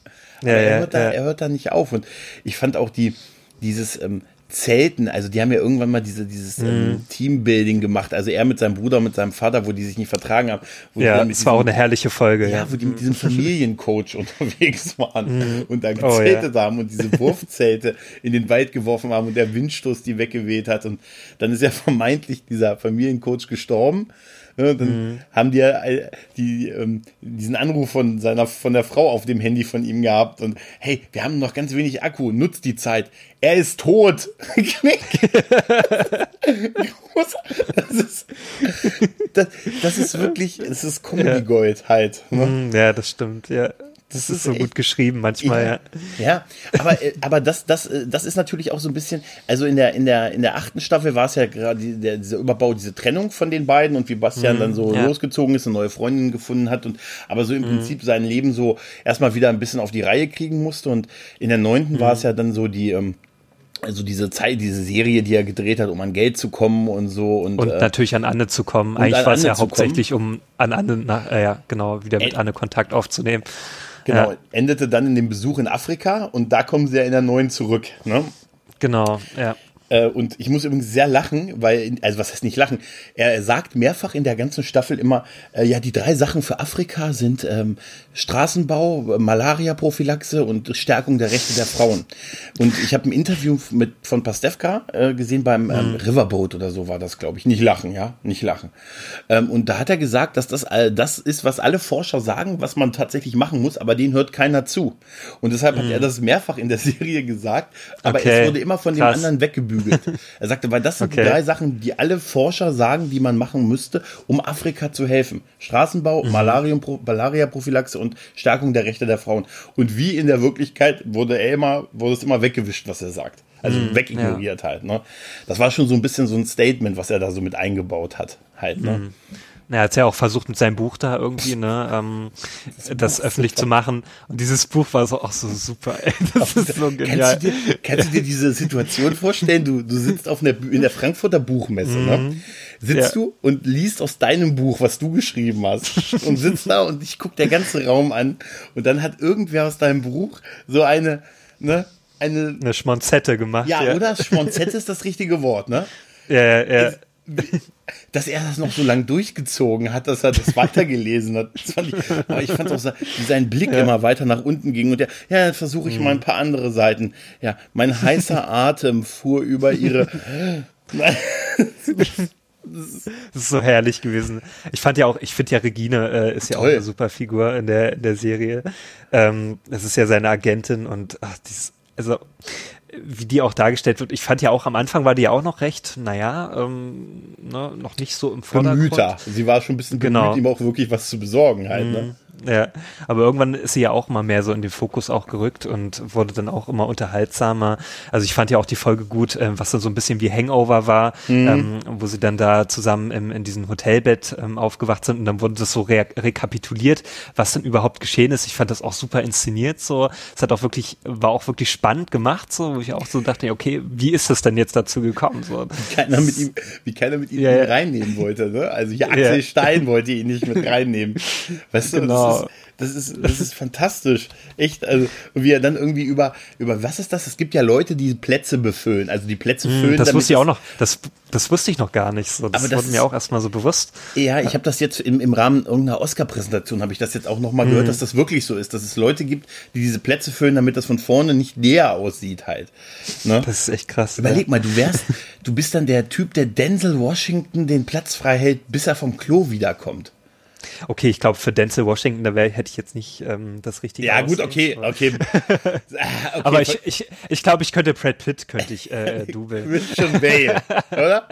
Speaker 1: Ja, er, hört ja, da, er hört da nicht auf. Und ich fand auch die, dieses ähm, Zelten, also die haben ja irgendwann mal diese, dieses ähm, mhm. ähm, Teambuilding gemacht, also er mit seinem Bruder mit seinem Vater, wo die sich nicht vertragen haben.
Speaker 2: ja, es war auch eine herrliche Folge.
Speaker 1: Ja, ja, wo die mit diesem *laughs* Familiencoach unterwegs waren mhm. und da gezeltet oh, ja. haben und diese *laughs* Wurfzelte in den Wald geworfen haben und der Windstoß die weggeweht hat und dann ist ja *laughs* vermeintlich dieser Familiencoach gestorben Ne, dann mhm. haben die ja die, ähm, diesen Anruf von seiner, von der Frau auf dem Handy von ihm gehabt und hey, wir haben noch ganz wenig Akku, nutzt die Zeit. Er ist tot. *laughs* *laughs* das, ist, das, das ist wirklich, es ist Comedy Gold halt.
Speaker 2: Ne? Mhm, ja, das stimmt, ja. Das, das ist so echt, gut geschrieben manchmal, ja.
Speaker 1: Ja, aber, äh, aber das, das, äh, das ist natürlich auch so ein bisschen, also in der, in der, in der achten Staffel war es ja gerade der, dieser Überbau, diese Trennung von den beiden und wie Bastian mhm, dann so ja. losgezogen ist, eine neue Freundin gefunden hat und aber so im mhm. Prinzip sein Leben so erstmal wieder ein bisschen auf die Reihe kriegen musste und in der neunten mhm. war es ja dann so die, ähm, also diese Zeit, diese Serie, die er gedreht hat, um an Geld zu kommen und so und,
Speaker 2: und äh, natürlich an Anne zu kommen. Eigentlich war es ja hauptsächlich, kommen. um an Anne, nach, äh, ja genau, wieder mit Anne Kontakt aufzunehmen.
Speaker 1: Genau, ja. endete dann in dem Besuch in Afrika und da kommen sie ja in der neuen zurück. Ne?
Speaker 2: Genau, ja.
Speaker 1: Äh, und ich muss übrigens sehr lachen, weil, also was heißt nicht lachen? Er sagt mehrfach in der ganzen Staffel immer, äh, ja, die drei Sachen für Afrika sind ähm, Straßenbau, Malaria-Prophylaxe und Stärkung der Rechte der Frauen. Und ich habe ein Interview mit von Pastewka äh, gesehen beim ähm, mhm. Riverboat oder so war das, glaube ich. Nicht lachen, ja, nicht lachen. Ähm, und da hat er gesagt, dass das äh, das ist, was alle Forscher sagen, was man tatsächlich machen muss, aber den hört keiner zu. Und deshalb mhm. hat er das mehrfach in der *laughs* Serie gesagt, aber okay. es wurde immer von Krass. dem anderen weggebügelt gebügelt. Er sagte, weil das sind okay. die drei Sachen, die alle Forscher sagen, die man machen müsste, um Afrika zu helfen. Straßenbau, mhm. Malaria-Prophylaxe und Stärkung der Rechte der Frauen. Und wie in der Wirklichkeit wurde er immer, wurde es immer weggewischt, was er sagt. Also mhm, wegignoriert ja. halt. Ne? Das war schon so ein bisschen so ein Statement, was er da so mit eingebaut hat. Halt, ne? Mhm.
Speaker 2: Er hat ja auch versucht mit seinem Buch da irgendwie, ne, *laughs* ähm, das, das öffentlich super. zu machen. Und dieses Buch war so auch so super. Ey, das ist so
Speaker 1: genial. Kannst du, dir, kannst du dir diese Situation vorstellen? Du, du sitzt auf einer, in der Frankfurter Buchmesse, ne? mhm. ne? Sitzt ja. du und liest aus deinem Buch, was du geschrieben hast. Und sitzt da und ich guck der ganze Raum an. Und dann hat irgendwer aus deinem Buch so eine, ne, eine.
Speaker 2: Eine Schmonzette gemacht.
Speaker 1: Ja, ja. oder? Schmonzette ist das richtige Wort, ne?
Speaker 2: Ja, ja, ja *laughs*
Speaker 1: dass er das noch so lang durchgezogen hat, dass er das weitergelesen hat. Das fand ich, aber ich fand auch, wie sein Blick ja. immer weiter nach unten ging und der, ja, dann versuche ich mhm. mal ein paar andere Seiten. Ja, mein heißer *laughs* Atem fuhr über ihre.
Speaker 2: Das ist so herrlich gewesen. Ich fand ja auch, ich finde ja Regine äh, ist ja Toll. auch eine super Figur in der, in der Serie. Ähm, das ist ja seine Agentin und ach, die ist, also wie die auch dargestellt wird. Ich fand ja auch am Anfang war die ja auch noch recht, naja, ähm, ne, noch nicht so im Vordergrund. Gemüter.
Speaker 1: Sie war schon ein bisschen bemüht, genau. ihm auch wirklich was zu besorgen halt. Ne?
Speaker 2: Ja, aber irgendwann ist sie ja auch mal mehr so in den Fokus auch gerückt und wurde dann auch immer unterhaltsamer. Also ich fand ja auch die Folge gut, äh, was dann so ein bisschen wie Hangover war, mhm. ähm, wo sie dann da zusammen im, in diesem Hotelbett ähm, aufgewacht sind und dann wurde das so re rekapituliert, was denn überhaupt geschehen ist. Ich fand das auch super inszeniert so. Es hat auch wirklich, war auch wirklich spannend gemacht, so, wo ich auch so dachte, okay, wie ist es denn jetzt dazu gekommen? So.
Speaker 1: Wie keiner mit ihm, wie keiner mit ihm ja, reinnehmen wollte, ne? Also ja, Axel ja. Stein wollte ihn nicht mit reinnehmen. Weißt du, genau ist, das ist, das ist fantastisch. Echt. Also, und wie er dann irgendwie über, über, was ist das? Es gibt ja Leute, die Plätze befüllen. Also die Plätze hm, füllen.
Speaker 2: Das wusste ich auch noch. Das, das wusste ich noch gar nicht. So, das, aber das wurde mir auch erstmal so bewusst.
Speaker 1: Ja, ich habe das jetzt im, im Rahmen irgendeiner Oscar-Präsentation, habe ich das jetzt auch nochmal mhm. gehört, dass das wirklich so ist, dass es Leute gibt, die diese Plätze füllen, damit das von vorne nicht näher aussieht halt.
Speaker 2: Ne? Das ist echt krass.
Speaker 1: Überleg ja. mal, du wärst, du bist dann der Typ, der Denzel Washington den Platz frei hält, bis er vom Klo wiederkommt.
Speaker 2: Okay, ich glaube, für Denzel Washington, da wär, hätte ich jetzt nicht ähm, das richtige.
Speaker 1: Ja, gut, okay, okay. *laughs* okay.
Speaker 2: Aber ich, ich, ich glaube, ich könnte Brad Pitt, könnte ich äh, dubeln.
Speaker 1: Christian Bale, oder?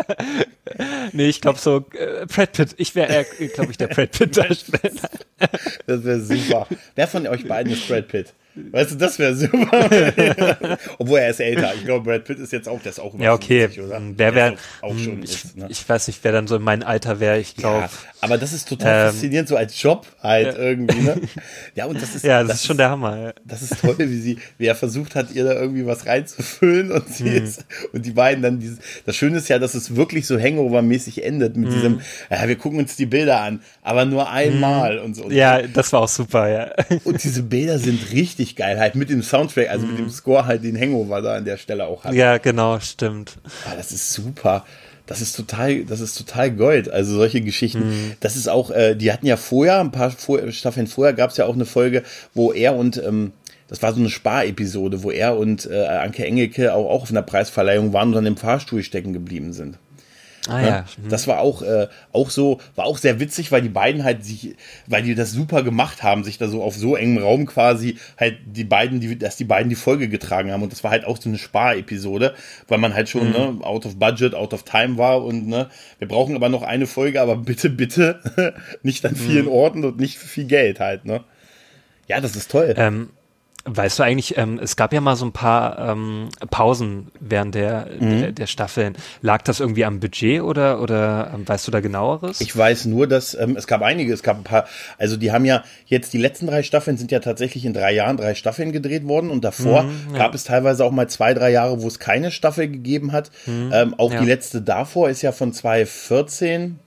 Speaker 1: *laughs*
Speaker 2: nee, ich glaube so, äh, Brad Pitt, ich wäre, glaube ich, der Brad Pitt-Darsteller. *laughs*
Speaker 1: das wäre super. Wer von euch beiden ist Brad Pitt? Weißt du, das wäre super. *laughs* Obwohl er ist älter. Ich glaube, Brad Pitt ist jetzt auch, der ist auch
Speaker 2: über Ja, okay. 50, oder? Wer wäre auch, auch, schon ich, ist, ne? ich weiß nicht, wer dann so in meinem Alter wäre, ich glaube. Ja,
Speaker 1: aber das ist total ähm, faszinierend, so als Job halt ja. irgendwie, ne? *laughs*
Speaker 2: Ja, und das ist. Ja, das, das ist schon der Hammer. Ja.
Speaker 1: Das ist toll, wie sie, wie er versucht hat, ihr da irgendwie was reinzufüllen und sie mhm. ist, und die beiden dann dieses, das Schöne ist ja, dass es wirklich so Hangover-mäßig endet mit mhm. diesem, ja, wir gucken uns die Bilder an, aber nur einmal mhm. und so.
Speaker 2: Ja, das war auch super, ja.
Speaker 1: Und diese Bilder sind *laughs* richtig geil, halt mit dem Soundtrack, also mit dem mhm. Score halt den Hangover da an der Stelle auch hat.
Speaker 2: Ja, genau, stimmt.
Speaker 1: Ja, das ist super. Das ist total, das ist total Gold. Also solche Geschichten. Mhm. Das ist auch, äh, die hatten ja vorher, ein paar vor, Staffeln vorher gab es ja auch eine Folge, wo er und ähm, das war so eine Sparepisode, wo er und äh, Anke Engelke auch, auch auf einer Preisverleihung waren und dann im Fahrstuhl stecken geblieben sind. Ah, ja. Mhm. Das war auch, äh, auch so, war auch sehr witzig, weil die beiden halt sich, weil die das super gemacht haben, sich da so auf so engem Raum quasi halt die beiden, die, dass die beiden die Folge getragen haben. Und das war halt auch so eine Sparepisode, weil man halt schon, mhm. ne, out of budget, out of time war und ne, wir brauchen aber noch eine Folge, aber bitte, bitte *laughs* nicht an vielen mhm. Orten und nicht für viel Geld halt, ne? Ja, das ist toll.
Speaker 2: Ähm, Weißt du eigentlich, ähm, es gab ja mal so ein paar ähm, Pausen während der, mhm. der, der, Staffeln. Lag das irgendwie am Budget oder, oder ähm, weißt du da genaueres?
Speaker 1: Ich weiß nur, dass ähm, es gab einige, es gab ein paar, also die haben ja jetzt die letzten drei Staffeln sind ja tatsächlich in drei Jahren drei Staffeln gedreht worden und davor mhm, ja. gab es teilweise auch mal zwei, drei Jahre, wo es keine Staffel gegeben hat. Mhm, ähm, auch ja. die letzte davor ist ja von 2014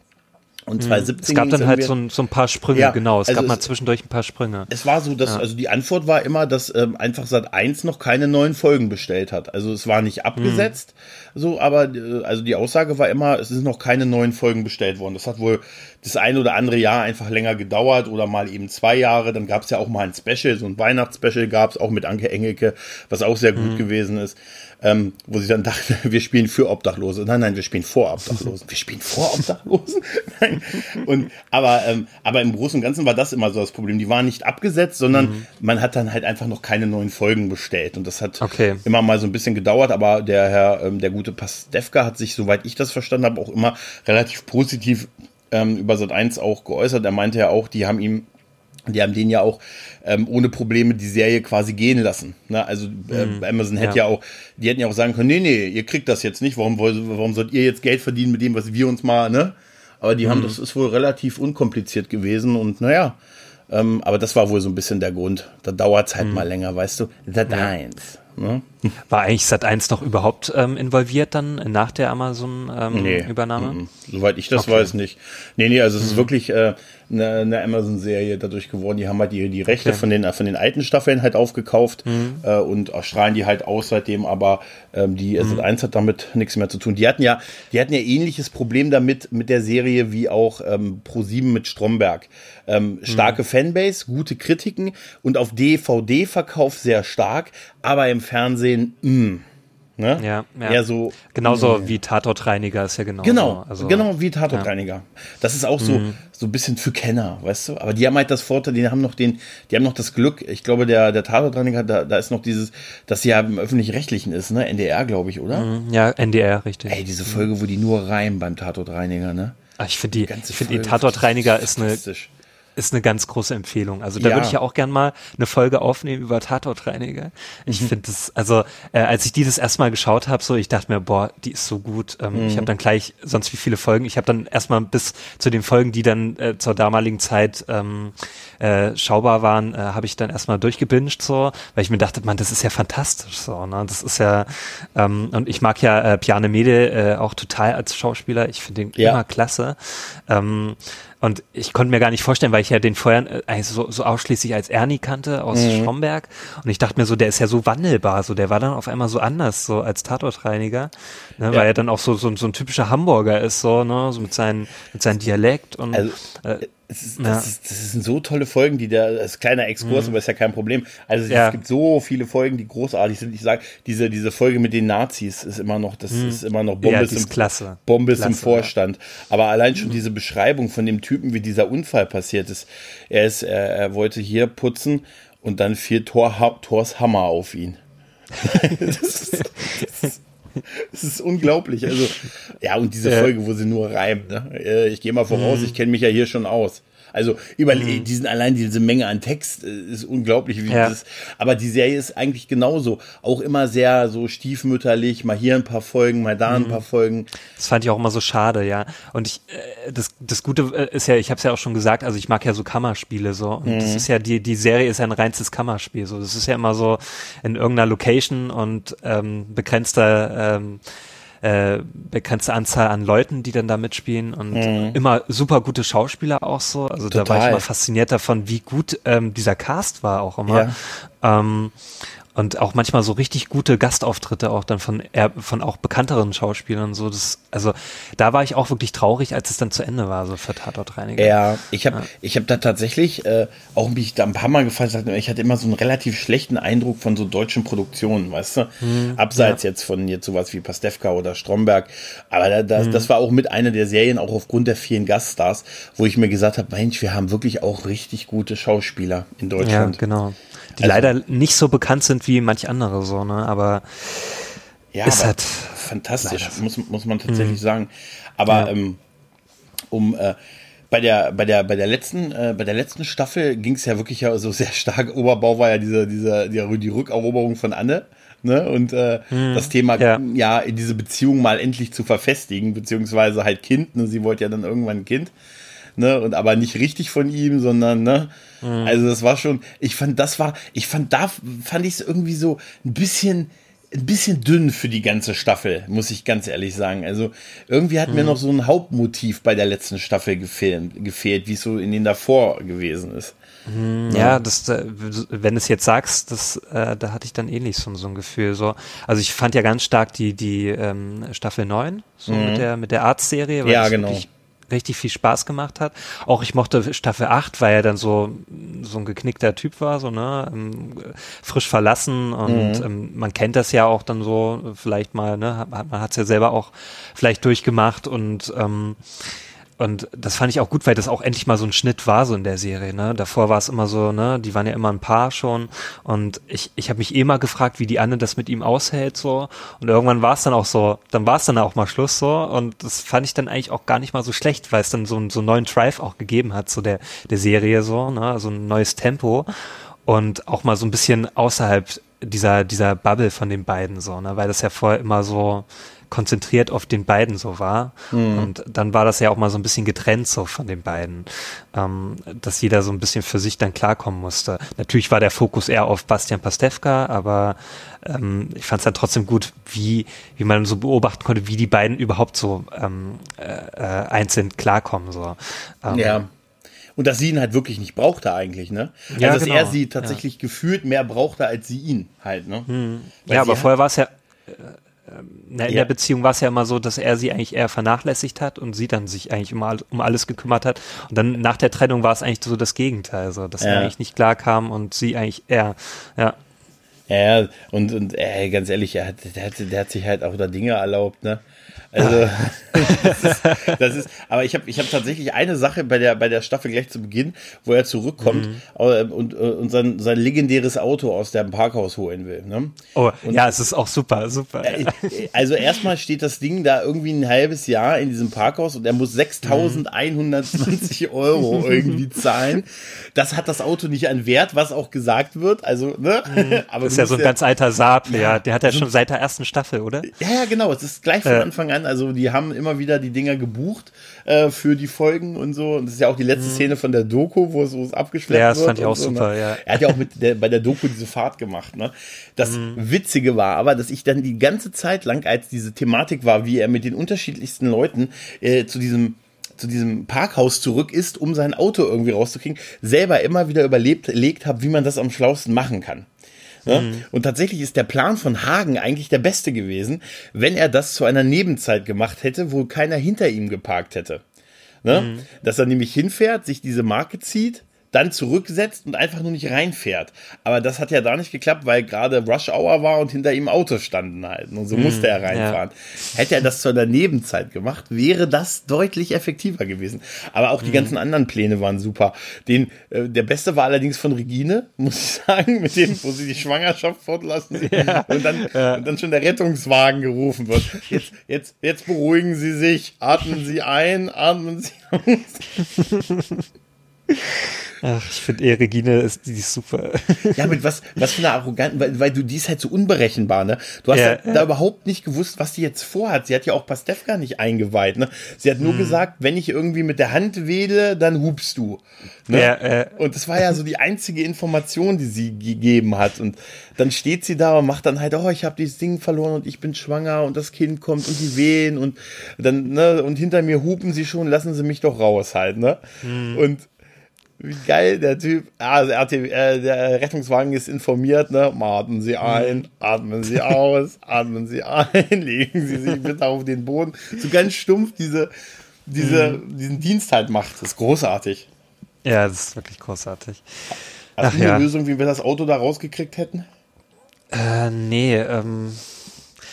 Speaker 1: und 2017
Speaker 2: hm. Es gab dann halt so ein, so ein paar Sprünge, ja, genau. Es also gab es, mal zwischendurch ein paar Sprünge.
Speaker 1: Es war so, dass, ja. also die Antwort war immer, dass ähm, einfach Sat 1 noch keine neuen Folgen bestellt hat. Also es war nicht abgesetzt, hm. so, aber äh, also die Aussage war immer, es sind noch keine neuen Folgen bestellt worden. Das hat wohl das eine oder andere Jahr einfach länger gedauert oder mal eben zwei Jahre. Dann gab es ja auch mal ein Special, so ein Weihnachtsspecial gab es auch mit Anke Engelke, was auch sehr gut hm. gewesen ist ähm, wo sie dann dachte, *laughs* wir spielen für Obdachlose. Nein, nein, wir spielen vor Obdachlosen. Wir spielen vor Obdachlosen? *laughs* nein. Und, aber, ähm, aber im Großen und Ganzen war das immer so das Problem. Die waren nicht abgesetzt, sondern mhm. man hat dann halt einfach noch keine neuen Folgen bestellt. Und das hat okay. immer mal so ein bisschen gedauert, aber der Herr, ähm, der gute Pastewka hat sich, soweit ich das verstanden habe, auch immer relativ positiv ähm, über Sat 1 auch geäußert. Er meinte ja auch, die haben ihm die haben den ja auch ähm, ohne Probleme die Serie quasi gehen lassen. Ne? Also äh, mhm. Amazon hätte ja. ja. auch, die hätten ja auch sagen können, nee, nee, ihr kriegt das jetzt nicht. Warum, warum sollt ihr jetzt Geld verdienen mit dem, was wir uns mal, ne? aber die mhm. haben, das ist wohl relativ unkompliziert gewesen und naja, ähm, aber das war wohl so ein bisschen der Grund. Da dauert es halt mhm. mal länger, weißt du. The ja.
Speaker 2: Ne? War eigentlich Sat1 noch überhaupt ähm, involviert dann nach der Amazon-Übernahme?
Speaker 1: Ähm, nee, soweit ich das okay. weiß nicht. Nee, nee, also es ist mhm. wirklich äh, eine, eine Amazon-Serie dadurch geworden. Die haben halt die, die Rechte okay. von, den, von den alten Staffeln halt aufgekauft mhm. äh, und strahlen die halt aus seitdem, aber ähm, die mhm. Sat1 hat damit nichts mehr zu tun. Die hatten ja, die hatten ja ähnliches Problem damit mit der Serie wie auch ähm, Pro7 mit Stromberg. Ähm, starke mhm. Fanbase, gute Kritiken und auf DVD-Verkauf sehr stark, aber im Fernsehen, mh.
Speaker 2: Ne? Ja, ja. Eher so. Genauso mh. wie Tatortreiniger ist ja genau.
Speaker 1: Genau, also, genau wie Tatortreiniger. Ja. Das ist auch so, mhm. so ein bisschen für Kenner, weißt du? Aber die haben halt das Vorteil, die haben noch den, die haben noch das Glück, ich glaube, der, der Tatortreiniger, da, da ist noch dieses, dass sie ja im Öffentlich-Rechtlichen ist, ne? NDR, glaube ich, oder?
Speaker 2: Mhm. Ja, NDR, richtig.
Speaker 1: Ey, diese Folge, wo die nur reimen beim Tatortreiniger, ne?
Speaker 2: Ach, ich finde die, ich finde die Tatortreiniger ist eine ist eine ganz große Empfehlung. Also da ja. würde ich ja auch gern mal eine Folge aufnehmen über Tatortreiniger. Ich mhm. finde das, also äh, als ich die das erstmal geschaut habe, so ich dachte mir, boah, die ist so gut. Ähm, mhm. Ich habe dann gleich, sonst wie viele Folgen, ich habe dann erstmal bis zu den Folgen, die dann äh, zur damaligen Zeit ähm, äh, schaubar waren, äh, habe ich dann erstmal durchgebinged so, weil ich mir dachte, man, das ist ja fantastisch so, ne? Das ist ja ähm, und ich mag ja äh, Piane Mede äh, auch total als Schauspieler. Ich finde den ja. immer klasse. Ähm, und ich konnte mir gar nicht vorstellen, weil ich ja den vorher äh, eigentlich so, so ausschließlich als Ernie kannte aus mhm. Stromberg. Und ich dachte mir so, der ist ja so wandelbar, so der war dann auf einmal so anders, so als Tatortreiniger, ne, ja. weil er dann auch so, so, so ein typischer Hamburger ist, so, ne, so mit seinem, mit seinem Dialekt und also,
Speaker 1: äh, es ist, das, ist, das sind so tolle Folgen, die da, das ist kleiner Exkurs, mhm. aber ist ja kein Problem. Also ja. es gibt so viele Folgen, die großartig sind. Ich sage, diese, diese Folge mit den Nazis ist immer noch, das mhm. ist immer noch
Speaker 2: Bombes, ja, im,
Speaker 1: klasse. Bombes klasse, im Vorstand. Ja. Aber allein schon mhm. diese Beschreibung von dem Typen, wie dieser Unfall passiert ist. Er ist, er, er wollte hier putzen und dann fiel Thor, Thors Hammer auf ihn. *laughs* das ist, das ist *laughs* Es ist unglaublich. Also, ja, und diese Folge, wo sie nur reimt. Ne? Äh, ich gehe mal voraus, mhm. ich kenne mich ja hier schon aus. Also über mhm. diesen allein diese Menge an Text äh, ist unglaublich, wie ja. das. Aber die Serie ist eigentlich genauso, auch immer sehr so stiefmütterlich. Mal hier ein paar Folgen, mal da ein mhm. paar Folgen.
Speaker 2: Das fand ich auch immer so schade, ja. Und ich, äh, das, das Gute äh, ist ja, ich habe es ja auch schon gesagt, also ich mag ja so Kammerspiele so. Und mhm. das ist ja die die Serie ist ja ein reinstes Kammerspiel. So, das ist ja immer so in irgendeiner Location und ähm, begrenzter ähm, äh, begrenzte Anzahl an Leuten, die dann da mitspielen und mhm. immer super gute Schauspieler auch so. Also Total. da war ich immer fasziniert davon, wie gut ähm, dieser Cast war auch immer. Ja. Ähm, und auch manchmal so richtig gute Gastauftritte auch dann von eher, von auch bekannteren Schauspielern so das also da war ich auch wirklich traurig als es dann zu Ende war so für Tatort Reiniger
Speaker 1: ja ich habe ja. ich habe da tatsächlich äh, auch mich da ein paar Mal gefallen ich hatte immer so einen relativ schlechten Eindruck von so deutschen Produktionen weißt du hm, abseits ja. jetzt von jetzt sowas wie Pastewka oder Stromberg aber da, da, hm. das war auch mit einer der Serien auch aufgrund der vielen Gaststars wo ich mir gesagt habe Mensch wir haben wirklich auch richtig gute Schauspieler in Deutschland
Speaker 2: ja genau die also, leider nicht so bekannt sind wie manch andere so, ne? Aber
Speaker 1: ja, ist aber halt fantastisch, muss, muss man tatsächlich mhm. sagen. Aber ja. ähm, um äh, bei der bei der bei der letzten äh, bei der letzten Staffel ging es ja wirklich ja so sehr stark. Oberbau war ja diese diese die, die Rückeroberung von Anne. Ne? Und äh, hm, das Thema, ja. ja, diese Beziehung mal endlich zu verfestigen, beziehungsweise halt Kind, ne? sie wollte ja dann irgendwann ein Kind ne, und aber nicht richtig von ihm, sondern, ne, mhm. also das war schon, ich fand, das war, ich fand, da fand ich es irgendwie so ein bisschen, ein bisschen dünn für die ganze Staffel, muss ich ganz ehrlich sagen. Also irgendwie hat mhm. mir noch so ein Hauptmotiv bei der letzten Staffel gefehlt, gefehlt wie es so in den davor gewesen ist.
Speaker 2: Mhm. Ja, das, äh, wenn du es jetzt sagst, das, äh, da hatte ich dann ähnlich so, so ein Gefühl. So. Also ich fand ja ganz stark die, die ähm, Staffel 9, so mhm. mit der, mit der Arztserie,
Speaker 1: weil ja, genau.
Speaker 2: wirklich richtig viel Spaß gemacht hat. Auch ich mochte Staffel 8, weil er dann so, so ein geknickter Typ war, so, ne, ähm, frisch verlassen und mhm. ähm, man kennt das ja auch dann so, vielleicht mal, ne, man hat es ja selber auch vielleicht durchgemacht und ähm, und das fand ich auch gut, weil das auch endlich mal so ein Schnitt war so in der Serie. Ne? Davor war es immer so, ne, die waren ja immer ein Paar schon. Und ich, ich habe mich eh mal gefragt, wie die Anne das mit ihm aushält so. Und irgendwann war es dann auch so, dann war es dann auch mal Schluss so. Und das fand ich dann eigentlich auch gar nicht mal so schlecht, weil es dann so, so einen neuen Drive auch gegeben hat, so der, der Serie so, ne? so ein neues Tempo. Und auch mal so ein bisschen außerhalb dieser, dieser Bubble von den beiden so, ne? Weil das ja vorher immer so konzentriert auf den beiden so war. Mhm. Und dann war das ja auch mal so ein bisschen getrennt so von den beiden, ähm, dass jeder so ein bisschen für sich dann klarkommen musste. Natürlich war der Fokus eher auf Bastian Pastewka, aber ähm, ich fand es dann trotzdem gut, wie, wie man so beobachten konnte, wie die beiden überhaupt so ähm, äh, äh einzeln klarkommen. So.
Speaker 1: Ähm, ja. Und dass sie ihn halt wirklich nicht brauchte eigentlich, ne? Also, ja, dass genau. er sie tatsächlich ja. gefühlt mehr brauchte als sie ihn halt, ne?
Speaker 2: Hm. Ja, aber vorher war es ja, äh, in ja. der Beziehung war es ja immer so, dass er sie eigentlich eher vernachlässigt hat und sie dann sich eigentlich um, um alles gekümmert hat. Und dann nach der Trennung war es eigentlich so das Gegenteil, so dass ja. er eigentlich nicht klar kam und sie eigentlich eher, ja.
Speaker 1: Ja, und, und ey, ganz ehrlich, er hat, der, hat, der hat sich halt auch da Dinge erlaubt, ne? Also, *laughs* *laughs* das ist, das ist, aber ich habe ich hab tatsächlich eine Sache bei der, bei der Staffel gleich zu Beginn, wo er zurückkommt mhm. und, und sein, sein legendäres Auto aus dem Parkhaus holen will. Ne?
Speaker 2: Oh, und, ja, es ist auch super, super.
Speaker 1: Also erstmal steht das Ding da irgendwie ein halbes Jahr in diesem Parkhaus und er muss 6120 mhm. Euro *laughs* irgendwie zahlen. Das hat das Auto nicht an Wert, was auch gesagt wird. Also, ne?
Speaker 2: Mhm. Aber das ja so ein ganz alter Saab, ja. ja. Der hat ja schon seit der ersten Staffel, oder?
Speaker 1: Ja, ja, genau. Es ist gleich von Anfang an. Also, die haben immer wieder die Dinger gebucht äh, für die Folgen und so. Und das ist ja auch die letzte mhm. Szene von der Doku, wo es, wo es abgeschleppt
Speaker 2: ja,
Speaker 1: das
Speaker 2: wird. Ja, das fand ich auch
Speaker 1: so,
Speaker 2: super,
Speaker 1: ne?
Speaker 2: ja.
Speaker 1: Er hat ja auch mit der, bei der Doku diese Fahrt gemacht, ne? Das mhm. Witzige war aber, dass ich dann die ganze Zeit lang, als diese Thematik war, wie er mit den unterschiedlichsten Leuten äh, zu diesem zu diesem Parkhaus zurück ist, um sein Auto irgendwie rauszukriegen, selber immer wieder überlebt, legt habe, wie man das am schlausten machen kann. Ne? Mhm. Und tatsächlich ist der Plan von Hagen eigentlich der beste gewesen, wenn er das zu einer Nebenzeit gemacht hätte, wo keiner hinter ihm geparkt hätte. Ne? Mhm. Dass er nämlich hinfährt, sich diese Marke zieht, dann zurücksetzt und einfach nur nicht reinfährt. Aber das hat ja da nicht geklappt, weil gerade Rush Hour war und hinter ihm Autos standen halt. Und so mm, musste er reinfahren. Ja. Hätte er das zu einer Nebenzeit gemacht, wäre das deutlich effektiver gewesen. Aber auch die mm. ganzen anderen Pläne waren super. Den, äh, der beste war allerdings von Regine, *laughs* muss ich sagen, mit dem, wo sie die Schwangerschaft fortlassen *laughs* ja. und, dann, ja. und dann schon der Rettungswagen gerufen wird. Jetzt, jetzt, jetzt beruhigen Sie sich, atmen Sie ein, atmen Sie aus. *laughs*
Speaker 2: Ach, ich finde eh, Regine ist, die ist super.
Speaker 1: Ja, mit was, was für eine arrogante, weil, weil du, die ist halt so unberechenbar, ne? Du hast ja, da, ja. da, überhaupt nicht gewusst, was die jetzt vorhat. Sie hat ja auch Pastewka nicht eingeweiht, ne? Sie hat nur hm. gesagt, wenn ich irgendwie mit der Hand wähle, dann hupst du. Ne? Ja, äh. Und das war ja so die einzige Information, die sie gegeben hat. Und dann steht sie da und macht dann halt, oh, ich habe dieses Ding verloren und ich bin schwanger und das Kind kommt und die wehen und dann, ne, und hinter mir hupen sie schon, lassen sie mich doch raus halt, ne? Hm. Und wie geil der Typ. Ah, der, äh, der Rettungswagen ist informiert, ne? Atmen Sie ein, atmen Sie aus, *laughs* atmen Sie ein, *laughs* legen Sie sich bitte auf den Boden. So ganz stumpf diese, diese, mhm. diesen Dienst halt macht. Das ist großartig.
Speaker 2: Ja, das ist wirklich großartig.
Speaker 1: Hast du eine ja. Lösung, wie wir das Auto da rausgekriegt hätten?
Speaker 2: Äh, nee, ähm,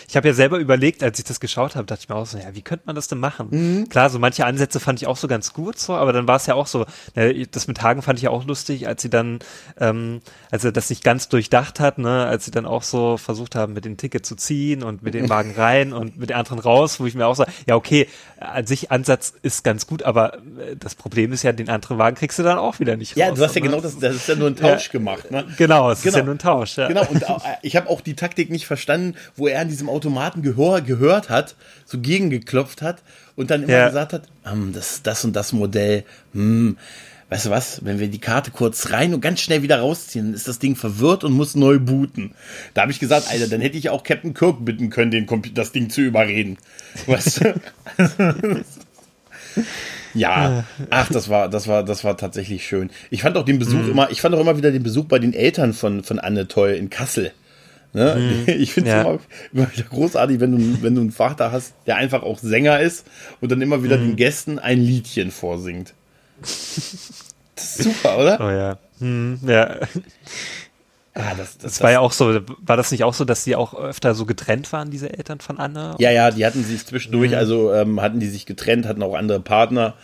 Speaker 2: ich habe ja selber überlegt, als ich das geschaut habe, dachte ich mir auch so, ja, wie könnte man das denn machen? Mhm. Klar, so manche Ansätze fand ich auch so ganz gut, so, aber dann war es ja auch so, ne, das mit Hagen fand ich auch lustig, als sie dann, ähm, als er das nicht ganz durchdacht hat, ne, als sie dann auch so versucht haben, mit dem Ticket zu ziehen und mit den *laughs* Wagen rein und mit den anderen raus, wo ich mir auch so, ja, okay, an sich Ansatz ist ganz gut, aber äh, das Problem ist ja, den anderen Wagen kriegst du dann auch wieder nicht
Speaker 1: raus. Ja, du hast ja ne? genau das, das ist ja nur ein Tausch ja, gemacht, ne?
Speaker 2: Genau, es genau. ist ja genau. nur ein Tausch, ja.
Speaker 1: Genau, und auch, ich habe auch die Taktik nicht verstanden, wo er in diesem Auto Automaten gehör, gehört hat, so gegengeklopft hat und dann immer ja. gesagt hat, hm, das, das und das Modell, hm, weißt du was, wenn wir die Karte kurz rein und ganz schnell wieder rausziehen, ist das Ding verwirrt und muss neu booten. Da habe ich gesagt, Alter, dann hätte ich auch Captain Kirk bitten können, den das Ding zu überreden. *laughs* Weißt du? *laughs* Ja, ach, das war, das war, das war tatsächlich schön. Ich fand auch den Besuch mhm. immer, ich fand auch immer wieder den Besuch bei den Eltern von, von Anne toll in Kassel. Ne? Mhm. *laughs* Ich finde es ja. immer, immer, *laughs* großartig, wenn du, wenn du einen Vater hast, der einfach auch Sänger ist und dann immer wieder mhm. den Gästen ein Liedchen vorsingt. Das ist super, oder?
Speaker 2: Oh ja. Mhm, ja. Ja, das, das, das, war ja auch so, war das nicht auch so, dass sie auch öfter so getrennt waren, diese Eltern von Anne?
Speaker 1: Ja, ja, die hatten sich zwischendurch, mhm. also ähm, hatten die sich getrennt, hatten auch andere Partner,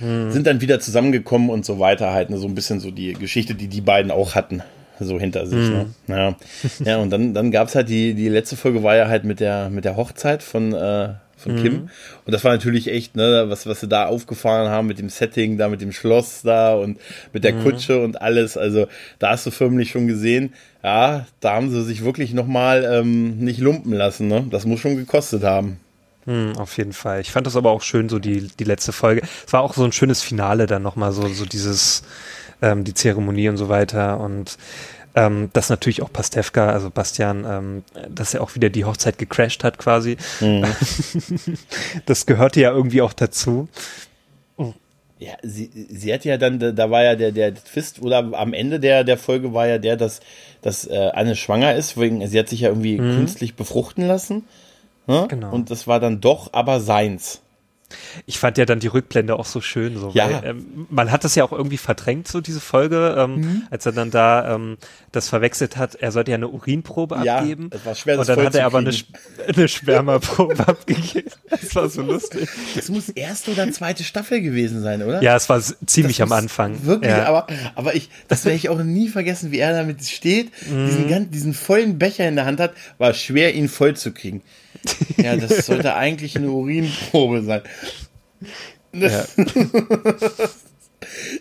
Speaker 1: mhm. sind dann wieder zusammengekommen und so weiter halt, ne, so ein bisschen so die Geschichte, die die beiden auch hatten so hinter sich. Mhm. Ne? Ja. ja, und dann, dann gab es halt die, die letzte Folge war ja halt mit der, mit der Hochzeit von, äh, von Kim. Und das war natürlich echt, ne, was, was sie da aufgefahren haben mit dem Setting, da mit dem Schloss da und mit der Kutsche und alles. Also da hast du förmlich schon gesehen, ja, da haben sie sich wirklich nochmal ähm, nicht lumpen lassen. Ne? Das muss schon gekostet haben.
Speaker 2: Hm, auf jeden Fall. Ich fand das aber auch schön, so die, die letzte Folge. Es war auch so ein schönes Finale dann nochmal, so, so dieses, ähm, die Zeremonie und so weiter. Und ähm, dass natürlich auch Pastewka, also Bastian, ähm, dass er auch wieder die Hochzeit gecrashed hat quasi. Mhm. *laughs* das gehörte ja irgendwie auch dazu.
Speaker 1: Ja, sie, sie hat ja dann, da war ja der, der Twist, oder am Ende der, der Folge war ja der, dass, dass äh, Anne schwanger ist, wegen, sie hat sich ja irgendwie mhm. künstlich befruchten lassen. Ne? Genau. Und das war dann doch aber seins.
Speaker 2: Ich fand ja dann die Rückblende auch so schön, so,
Speaker 1: ja.
Speaker 2: weil ähm, man hat das ja auch irgendwie verdrängt, so diese Folge, ähm, mhm. als er dann da ähm, das verwechselt hat. Er sollte ja eine Urinprobe
Speaker 1: ja,
Speaker 2: abgeben.
Speaker 1: Das war schwer,
Speaker 2: das Und dann hat er aber eine, eine Spermaprobe *laughs* abgegeben. Das war so lustig.
Speaker 1: Das muss erste oder zweite Staffel gewesen sein, oder?
Speaker 2: Ja, es war ziemlich das am Anfang.
Speaker 1: Wirklich,
Speaker 2: ja.
Speaker 1: aber, aber ich, das werde ich auch nie vergessen, wie er damit steht, mhm. diesen, diesen vollen Becher in der Hand hat, war schwer, ihn voll zu kriegen. Ja, das sollte eigentlich eine Urinprobe sein. Ja. *laughs*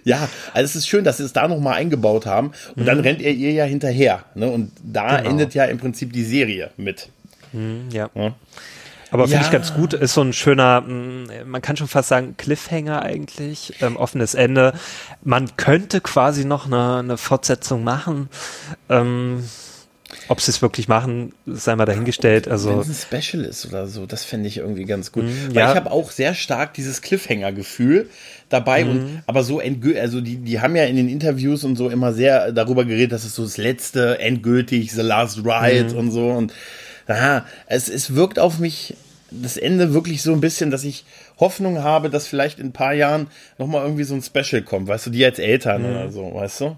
Speaker 1: ja, also es ist schön, dass sie es da nochmal eingebaut haben. Und mhm. dann rennt er ihr ja hinterher. Ne? Und da genau. endet ja im Prinzip die Serie mit.
Speaker 2: Mhm, ja. ja. Aber finde ja. ich ganz gut, ist so ein schöner, mm, man kann schon fast sagen, Cliffhanger eigentlich, ähm, offenes Ende. Man könnte quasi noch eine, eine Fortsetzung machen. Ähm, ob sie es wirklich machen, sei mal dahingestellt. Also
Speaker 1: Wenn es ein Special ist oder so, das fände ich irgendwie ganz gut. Mm, Weil ja. ich habe auch sehr stark dieses Cliffhanger-Gefühl dabei. Mm. Und, mhm. aber so endgültig, also die, die haben ja in den Interviews und so immer sehr darüber geredet, dass es so das letzte, endgültig, The Last Ride mm. und so. Und aha, es, es wirkt auf mich das Ende wirklich so ein bisschen, dass ich Hoffnung habe, dass vielleicht in ein paar Jahren nochmal irgendwie so ein Special kommt, weißt du, die als Eltern mhm. oder so, weißt du?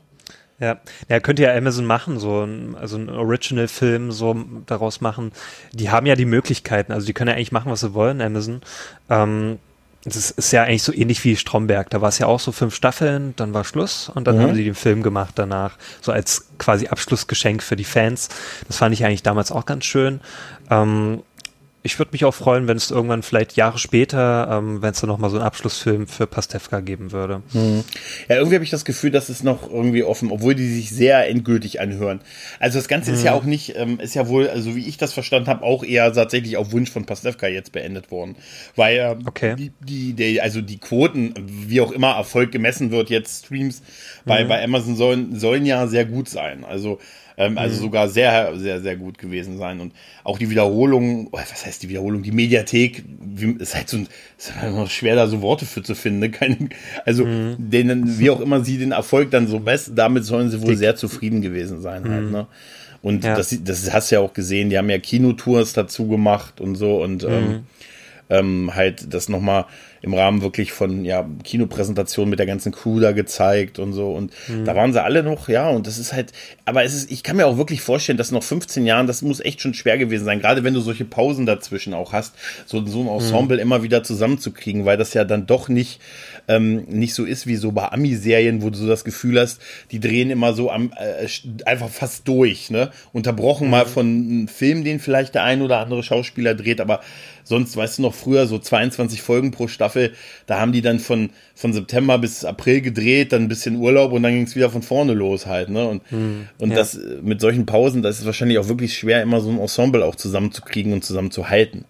Speaker 2: Ja, ja, könnte ja Amazon machen, so ein, also ein Original-Film so daraus machen. Die haben ja die Möglichkeiten, also die können ja eigentlich machen, was sie wollen, Amazon. Ähm, das ist ja eigentlich so ähnlich wie Stromberg. Da war es ja auch so fünf Staffeln, dann war Schluss und dann mhm. haben sie den Film gemacht danach. So als quasi Abschlussgeschenk für die Fans. Das fand ich eigentlich damals auch ganz schön. Ähm, ich würde mich auch freuen, wenn es irgendwann vielleicht Jahre später, ähm, wenn es dann nochmal so einen Abschlussfilm für Pastewka geben würde.
Speaker 1: Hm. Ja, irgendwie habe ich das Gefühl, dass es noch irgendwie offen, obwohl die sich sehr endgültig anhören. Also das Ganze hm. ist ja auch nicht, ähm, ist ja wohl, also wie ich das verstanden habe, auch eher tatsächlich auf Wunsch von Pastewka jetzt beendet worden. Weil ähm, okay. die, die, die, also die Quoten, wie auch immer Erfolg gemessen wird, jetzt Streams bei, mhm. bei Amazon sollen, sollen ja sehr gut sein. Also ähm, also mhm. sogar sehr, sehr, sehr gut gewesen sein. Und auch die Wiederholung, oh, was heißt die Wiederholung? Die Mediathek, wie, ist halt so ein, ist halt noch schwer, da so Worte für zu finden. Ne? Kein, also, mhm. denen, wie auch immer sie den Erfolg dann so best, damit sollen sie wohl Dick. sehr zufrieden gewesen sein halt, mhm. ne? Und ja. das, das hast du ja auch gesehen, die haben ja Kinotours dazu gemacht und so und ähm, mhm. ähm, halt das nochmal im Rahmen wirklich von ja, Kinopräsentationen mit der ganzen Crew da gezeigt und so. Und mhm. da waren sie alle noch, ja, und das ist halt, aber es ist, ich kann mir auch wirklich vorstellen, dass noch 15 Jahren, das muss echt schon schwer gewesen sein, gerade wenn du solche Pausen dazwischen auch hast, so, so ein Ensemble mhm. immer wieder zusammenzukriegen, weil das ja dann doch nicht, ähm, nicht so ist wie so bei Ami-Serien, wo du so das Gefühl hast, die drehen immer so am, äh, einfach fast durch, ne? Unterbrochen mhm. mal von einem Film, den vielleicht der ein oder andere Schauspieler dreht, aber sonst, weißt du noch, früher so 22 Folgen pro Staffel, da haben die dann von, von September bis April gedreht, dann ein bisschen Urlaub und dann ging es wieder von vorne los halt, ne? Und, hm, und ja. das mit solchen Pausen, das ist wahrscheinlich auch wirklich schwer, immer so ein Ensemble auch zusammenzukriegen und zusammenzuhalten.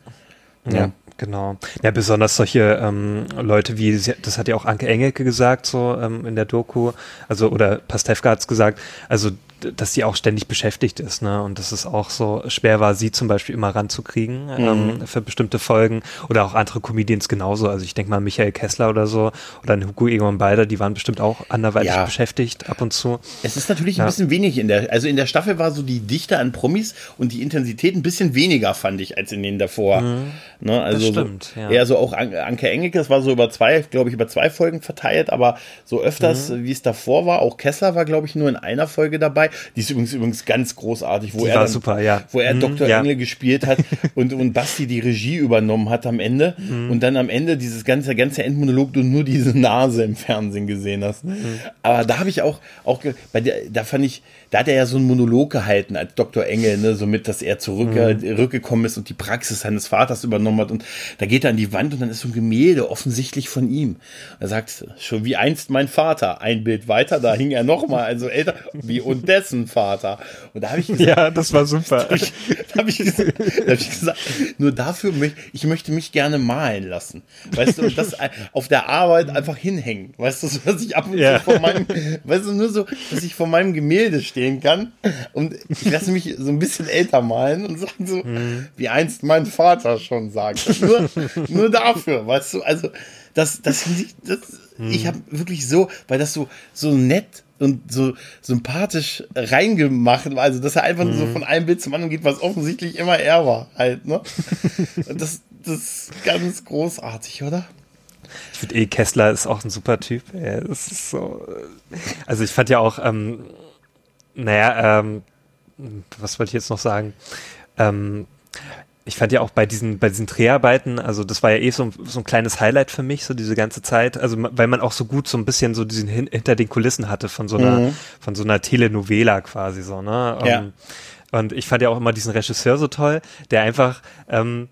Speaker 2: Ja. ja. Genau. Ja, besonders solche ähm, Leute wie, das hat ja auch Anke Engelke gesagt, so ähm, in der Doku, also oder Pastewka hat's gesagt, also dass sie auch ständig beschäftigt ist, ne? Und dass es auch so schwer war, sie zum Beispiel immer ranzukriegen mhm. ähm, für bestimmte Folgen oder auch andere Comedians genauso. Also ich denke mal Michael Kessler oder so oder Hugo Egon Beider, die waren bestimmt auch anderweitig ja. beschäftigt ab und zu.
Speaker 1: Es ist natürlich ja. ein bisschen wenig in der, also in der Staffel war so die Dichte an Promis und die Intensität ein bisschen weniger, fand ich, als in denen davor. Mhm. Ne? Also das stimmt, so, ja. eher so auch Anke Engelke, das war so über zwei, glaube ich, über zwei Folgen verteilt, aber so öfters, mhm. wie es davor war, auch Kessler war, glaube ich, nur in einer Folge dabei. Die ist übrigens übrigens ganz großartig, wo
Speaker 2: Die
Speaker 1: er dann,
Speaker 2: super, ja.
Speaker 1: wo er
Speaker 2: Mhm,
Speaker 1: Dr.
Speaker 2: ja.
Speaker 1: Engel gespielt hat *laughs* und, und Basti die Regie übernommen hat am Ende
Speaker 2: Mhm.
Speaker 1: und dann am Ende dieses ganze ganze Endmonolog du nur diese Nase im Fernsehen gesehen hast.
Speaker 2: Mhm.
Speaker 1: Aber da habe ich auch auch bei der da fand ich da hat er ja so einen Monolog gehalten als Dr. Engel, ne, somit, dass er zurück, äh,
Speaker 2: Mhm.
Speaker 1: zurückgekommen ist und die Praxis seines Vaters übernommen hat und da geht er an die Wand und dann ist so ein Gemälde offensichtlich von ihm. Er sagt, schon wie einst mein Vater. Ein Bild weiter, da hing er noch mal, also älter, wie und dessen Vater. Und da habe ich gesagt, *laughs*
Speaker 2: Ja, das war super. *laughs*
Speaker 1: da habe ich, gesagt- da hab ich gesagt, nur dafür möchte ich möchte mich gerne malen lassen. Weißt du, und das auf der Arbeit einfach hinhängen. Weißt du, so, dass ich ab und
Speaker 2: Ja.
Speaker 1: zu vor meinem, weißt du, nur so, dass ich vor meinem Gemälde stehen kann und ich lasse mich so ein bisschen älter malen und sagen so, wie einst mein Vater schon sagt. Nur, nur dafür, weißt du, also das, das, ich, das ich habe wirklich so, weil das so, so nett und so sympathisch reingemacht also dass er einfach nur so von einem Bild zum anderen geht, was offensichtlich immer er war, halt, ne? *laughs* Das, das ist ganz großartig, oder?
Speaker 2: Ich finde eh, Kessler ist auch ein super Typ. Ja, das ist so. Also ich fand ja auch, ähm, naja, ähm, was wollte ich jetzt noch sagen? Ähm, ich fand ja auch bei diesen, bei diesen Dreharbeiten, also das war ja eh so, ein- so ein kleines Highlight für mich, so diese ganze Zeit, also weil man auch so gut so ein bisschen so diesen hin, hinter den Kulissen hatte von so einer, von so einer Telenovela quasi so, ne?
Speaker 1: Ja.
Speaker 2: Ähm, und ich fand ja auch immer diesen Regisseur so toll, der einfach, ähm,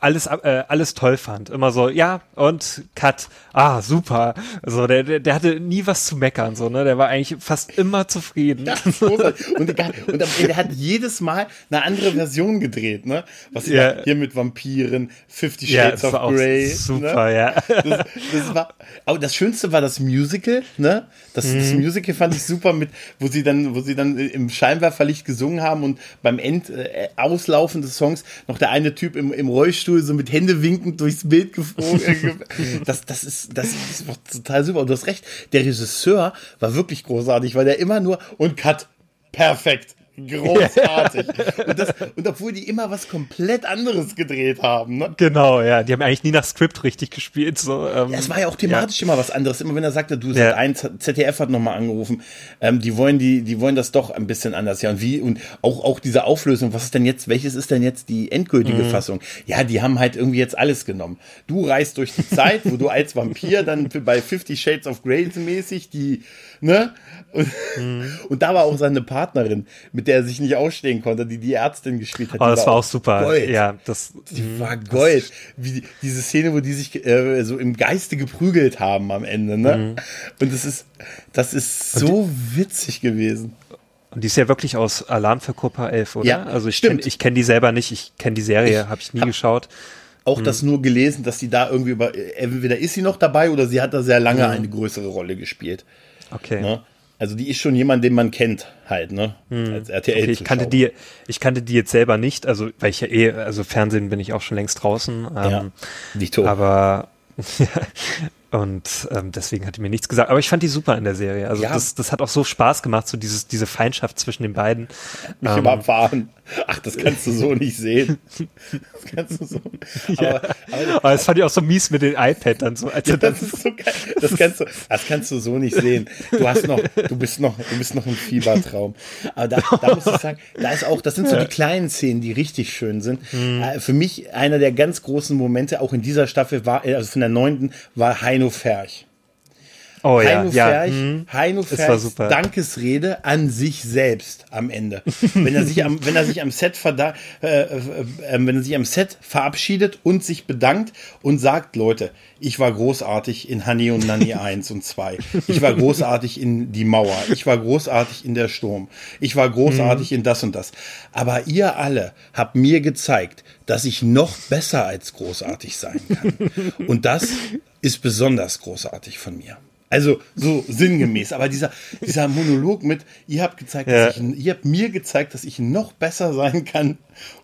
Speaker 2: alles, äh, alles toll fand. Immer so, ja, und Cut. Ah, super. So, der, der, der hatte nie was zu meckern, so, ne? Der war eigentlich fast immer zufrieden.
Speaker 1: Ja, *laughs* großartig. und, egal, und am Ende hat jedes Mal eine andere Version gedreht, ne? Was
Speaker 2: Ja.
Speaker 1: ja. hier mit Vampiren, Fifty
Speaker 2: Ja,
Speaker 1: Shades
Speaker 2: das
Speaker 1: of Grey.
Speaker 2: super,
Speaker 1: ne?
Speaker 2: ja.
Speaker 1: Das, das war, aber das Schönste war das Musical, ne? Das, das
Speaker 2: Mhm.
Speaker 1: Musical fand ich super mit, wo sie dann, wo sie dann im Scheinwerferlicht gesungen haben und beim End äh, Auslaufen des Songs noch der eine Typ im, im Rollstuhl so mit Hände winkend durchs Bild geflogen. ge- *laughs* das, das ist, das ist total super. Und du hast recht, der Regisseur war wirklich großartig, weil der immer nur und Cut, perfekt. Großartig. *laughs* Und, das, und obwohl die immer was komplett anderes gedreht haben, ne?
Speaker 2: Genau, ja. Die haben eigentlich nie nach Skript richtig gespielt, so. Ähm,
Speaker 1: Ja, es war ja auch thematisch immer was anderes. Immer wenn er sagte, du,
Speaker 2: Ja.
Speaker 1: ein ZDF hat nochmal angerufen, ähm, die wollen die, die wollen das doch ein bisschen anders. Ja, und wie, und auch, auch diese Auflösung, was ist denn jetzt, welches ist denn jetzt die endgültige
Speaker 2: Mhm.
Speaker 1: Fassung? Ja, die haben halt irgendwie jetzt alles genommen. Du reist durch die Zeit, wo du als Vampir dann bei Fifty Shades of Grey mäßig die, ne? Und,
Speaker 2: Mhm.
Speaker 1: und da war auch seine Partnerin, mit der er sich nicht ausstehen konnte, die die Ärztin gespielt hat.
Speaker 2: Oh,
Speaker 1: Die
Speaker 2: das war auch super.
Speaker 1: Gold.
Speaker 2: Ja, das.
Speaker 1: Die war Gold. Wie die, diese Szene, wo die sich äh, so im Geiste geprügelt haben am Ende, ne?
Speaker 2: Mhm.
Speaker 1: Und das ist, das ist so witzig gewesen.
Speaker 2: Und die ist ja wirklich aus Alarm für Copa 11, oder?
Speaker 1: Ja,
Speaker 2: also ich kenne
Speaker 1: stimmt.
Speaker 2: ich kenn die selber nicht. Ich kenne die Serie, habe ich nie
Speaker 1: hab-
Speaker 2: geschaut.
Speaker 1: Auch das nur gelesen, dass sie da irgendwie über, entweder ist sie noch dabei oder sie hat da sehr lange
Speaker 2: Mhm.
Speaker 1: eine größere Rolle gespielt.
Speaker 2: Okay.
Speaker 1: Ne? Also die ist schon jemand, den man kennt, halt, ne? Als RTL.
Speaker 2: Okay, ich kannte die, ich kannte die jetzt selber nicht, also weil ich ja eh, also Fernsehen bin ich auch schon längst draußen. Ähm, *laughs*
Speaker 1: Ja, Dito.
Speaker 2: Aber und ähm, deswegen hat die mir nichts gesagt. Aber ich fand die super in der Serie. Also
Speaker 1: Ja.
Speaker 2: das, das hat auch so Spaß gemacht, so dieses, diese Feindschaft zwischen den beiden.
Speaker 1: mich
Speaker 2: Ähm,
Speaker 1: immer fahren. Ach, das kannst du so nicht sehen. Das kannst du so. *laughs* Aber, aber
Speaker 2: Aber das fand ich auch so mies mit den iPad dann so. Also
Speaker 1: Ja,
Speaker 2: dann,
Speaker 1: das ist so geil. Das kannst du, das kannst du so nicht sehen. Du hast noch, du bist noch, du bist noch ein Fiebertraum. Aber da, da muss ich sagen, da ist auch, das sind so die kleinen Szenen, die richtig schön sind.
Speaker 2: Mhm.
Speaker 1: Für mich einer der ganz großen Momente, auch in dieser Staffel war, also von der neunten, war Heino Ferch.
Speaker 2: Oh ja,
Speaker 1: Heino
Speaker 2: ja.
Speaker 1: Ferch,
Speaker 2: mhm.
Speaker 1: Heino
Speaker 2: Das war
Speaker 1: Ferchs. Dankesrede an sich selbst am Ende. *laughs* wenn er sich am, wenn er sich am Set verda äh, äh, äh, wenn er sich am Set verabschiedet und sich bedankt und sagt, Leute, ich war großartig in Honey und Nanny *laughs* 1 und 2. Ich war großartig in Die Mauer. Ich war großartig in Der Sturm. Ich war großartig in das und das. Aber ihr alle habt mir gezeigt, dass ich noch besser als großartig sein kann. *laughs* Und das ist besonders großartig von mir. Also so sinngemäß, aber dieser, dieser Monolog mit, ihr habt gezeigt, dass ich, ihr habt mir gezeigt, dass ich noch besser sein kann.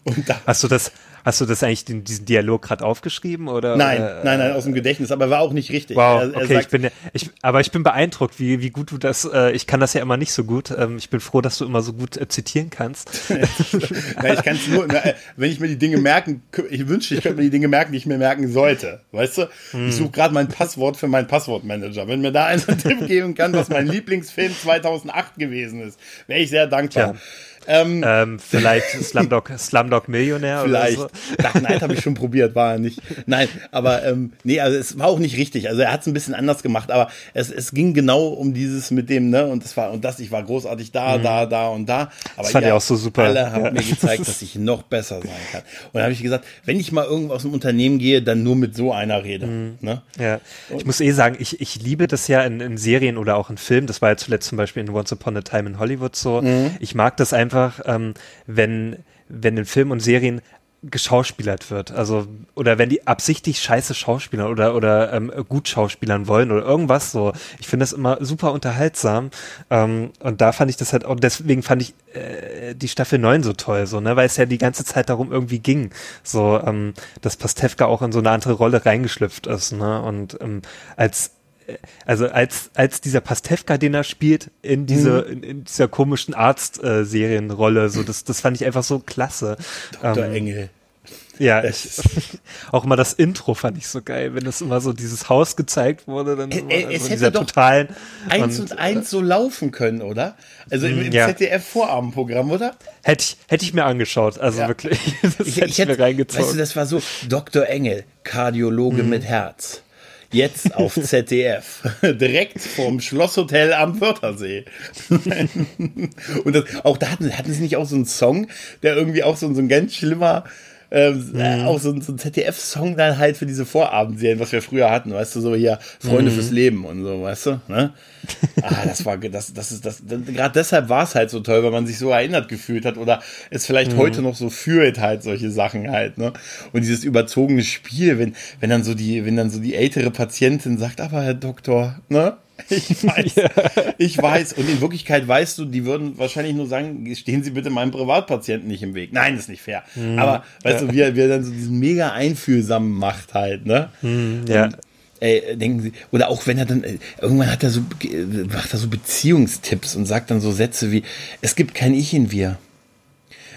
Speaker 1: Und da,
Speaker 2: Hast du das, Hast du das eigentlich, den, diesen Dialog gerade aufgeschrieben oder?
Speaker 1: Nein,
Speaker 2: oder,
Speaker 1: nein, nein, aus dem Gedächtnis, aber war auch nicht richtig.
Speaker 2: Wow,
Speaker 1: Er- er
Speaker 2: okay,
Speaker 1: sagt-
Speaker 2: ich bin, ich, aber ich bin beeindruckt, wie, wie gut du das, äh, ich kann das ja immer nicht so gut. Ähm, ich bin froh, dass du immer so gut äh, zitieren kannst. *laughs*
Speaker 1: Na, ich kann es nur, na, äh, wenn ich mir die Dinge merken, ich wünschte, ich könnte mir die Dinge merken, die ich mir merken sollte. Weißt du?
Speaker 2: Hm.
Speaker 1: Ich suche gerade mein Passwort für meinen Passwortmanager. Wenn mir da einer einen Tipp geben kann, was mein *laughs* Lieblingsfilm 2008 gewesen ist, wäre ich sehr dankbar.
Speaker 2: Tja. Ähm, vielleicht *laughs* Slumdog, Slumdog Millionär
Speaker 1: Vielleicht.
Speaker 2: oder
Speaker 1: Dark Knight habe ich schon probiert, war er nicht. Nein, aber ähm, nee, also es war auch nicht richtig. Also er hat es ein bisschen anders gemacht, aber es, es ging genau um dieses mit dem, ne, und das war, und das, ich war großartig da, da, da und da. Aber
Speaker 2: Mhm. fand
Speaker 1: ihr
Speaker 2: ich auch so super.
Speaker 1: Alle haben
Speaker 2: Ja.
Speaker 1: mir gezeigt, dass ich noch besser sein kann. Und dann habe ich gesagt, wenn ich mal irgendwo aus dem Unternehmen gehe, dann nur mit so einer rede.
Speaker 2: Mhm.
Speaker 1: Ne?
Speaker 2: Ja, ich muss eh sagen, ich, ich liebe das ja in, in Serien oder auch in Filmen. Das war ja zuletzt zum Beispiel in Once Upon a Time in Hollywood so. Ich mag das einfach, ähm, wenn, wenn in Filmen und Serien geschauspielert wird. Also, oder wenn die absichtlich scheiße Schauspieler oder, oder ähm, gut schauspielern wollen oder irgendwas so. Ich finde das immer super unterhaltsam. Ähm, und da fand ich das halt auch, deswegen fand ich äh, die Staffel 9 so toll, so, ne, weil es ja die ganze Zeit darum irgendwie ging. So, ähm, dass Pastewka auch in so eine andere Rolle reingeschlüpft ist, ne? Und ähm, als also als, als dieser Pastewka, den er spielt, in diese, in, in dieser komischen Arzt-Serienrolle, so, das, das fand ich einfach so klasse.
Speaker 1: Dr.
Speaker 2: Ähm,
Speaker 1: Engel.
Speaker 2: ja, ich, *laughs* auch immer das Intro fand ich so geil, wenn das immer so dieses Haus gezeigt wurde, dann
Speaker 1: Ä-
Speaker 2: immer
Speaker 1: ä-
Speaker 2: so
Speaker 1: es
Speaker 2: in
Speaker 1: hätte
Speaker 2: dieser
Speaker 1: doch
Speaker 2: totalen
Speaker 1: Eins
Speaker 2: und,
Speaker 1: und eins so laufen können, oder? Also im, im
Speaker 2: Ja.
Speaker 1: ZDF-Vorabendprogramm, oder?
Speaker 2: hätte ich hätte ich mir angeschaut, also
Speaker 1: Ja.
Speaker 2: wirklich, *laughs* das hätte ich, mir reingezogen.
Speaker 1: Weißt du, das war so Dr. Engel, Kardiologe
Speaker 2: Mhm.
Speaker 1: mit Herz. Jetzt auf *laughs* ZDF. Direkt vom Schlosshotel am Wörthersee. *laughs* Und das, auch da hatten, hatten sie nicht auch so einen Song, der irgendwie auch so, so ein ganz schlimmer, ähm,
Speaker 2: Mhm.
Speaker 1: auch so, ein- so ein ZDF-Song dann halt für diese Vorabendserien, was wir früher hatten, weißt du, so hier Freunde
Speaker 2: Mhm.
Speaker 1: fürs Leben und so, weißt du, ne? Ah, das war, das, das ist, das, gerade deshalb war es halt so toll, weil man sich so erinnert gefühlt hat oder es vielleicht heute noch so fühlt halt solche Sachen halt, ne? Und dieses überzogene Spiel, wenn, wenn dann so die, wenn dann so die ältere Patientin sagt, aber Herr Doktor, ne? Ich *laughs* weiß, ich weiß. Und in Wirklichkeit weißt du, die würden wahrscheinlich nur sagen, stehen Sie bitte meinem Privatpatienten nicht im Weg. Nein, das ist nicht fair. Aber weißt du, wie er, wie er dann so diesen mega einfühlsamen macht halt, ne?
Speaker 2: ja.
Speaker 1: Ey, denken Sie, oder auch wenn er dann, irgendwann hat er so, äh, macht er so Beziehungstipps und sagt dann so Sätze wie, es gibt kein Ich in wir.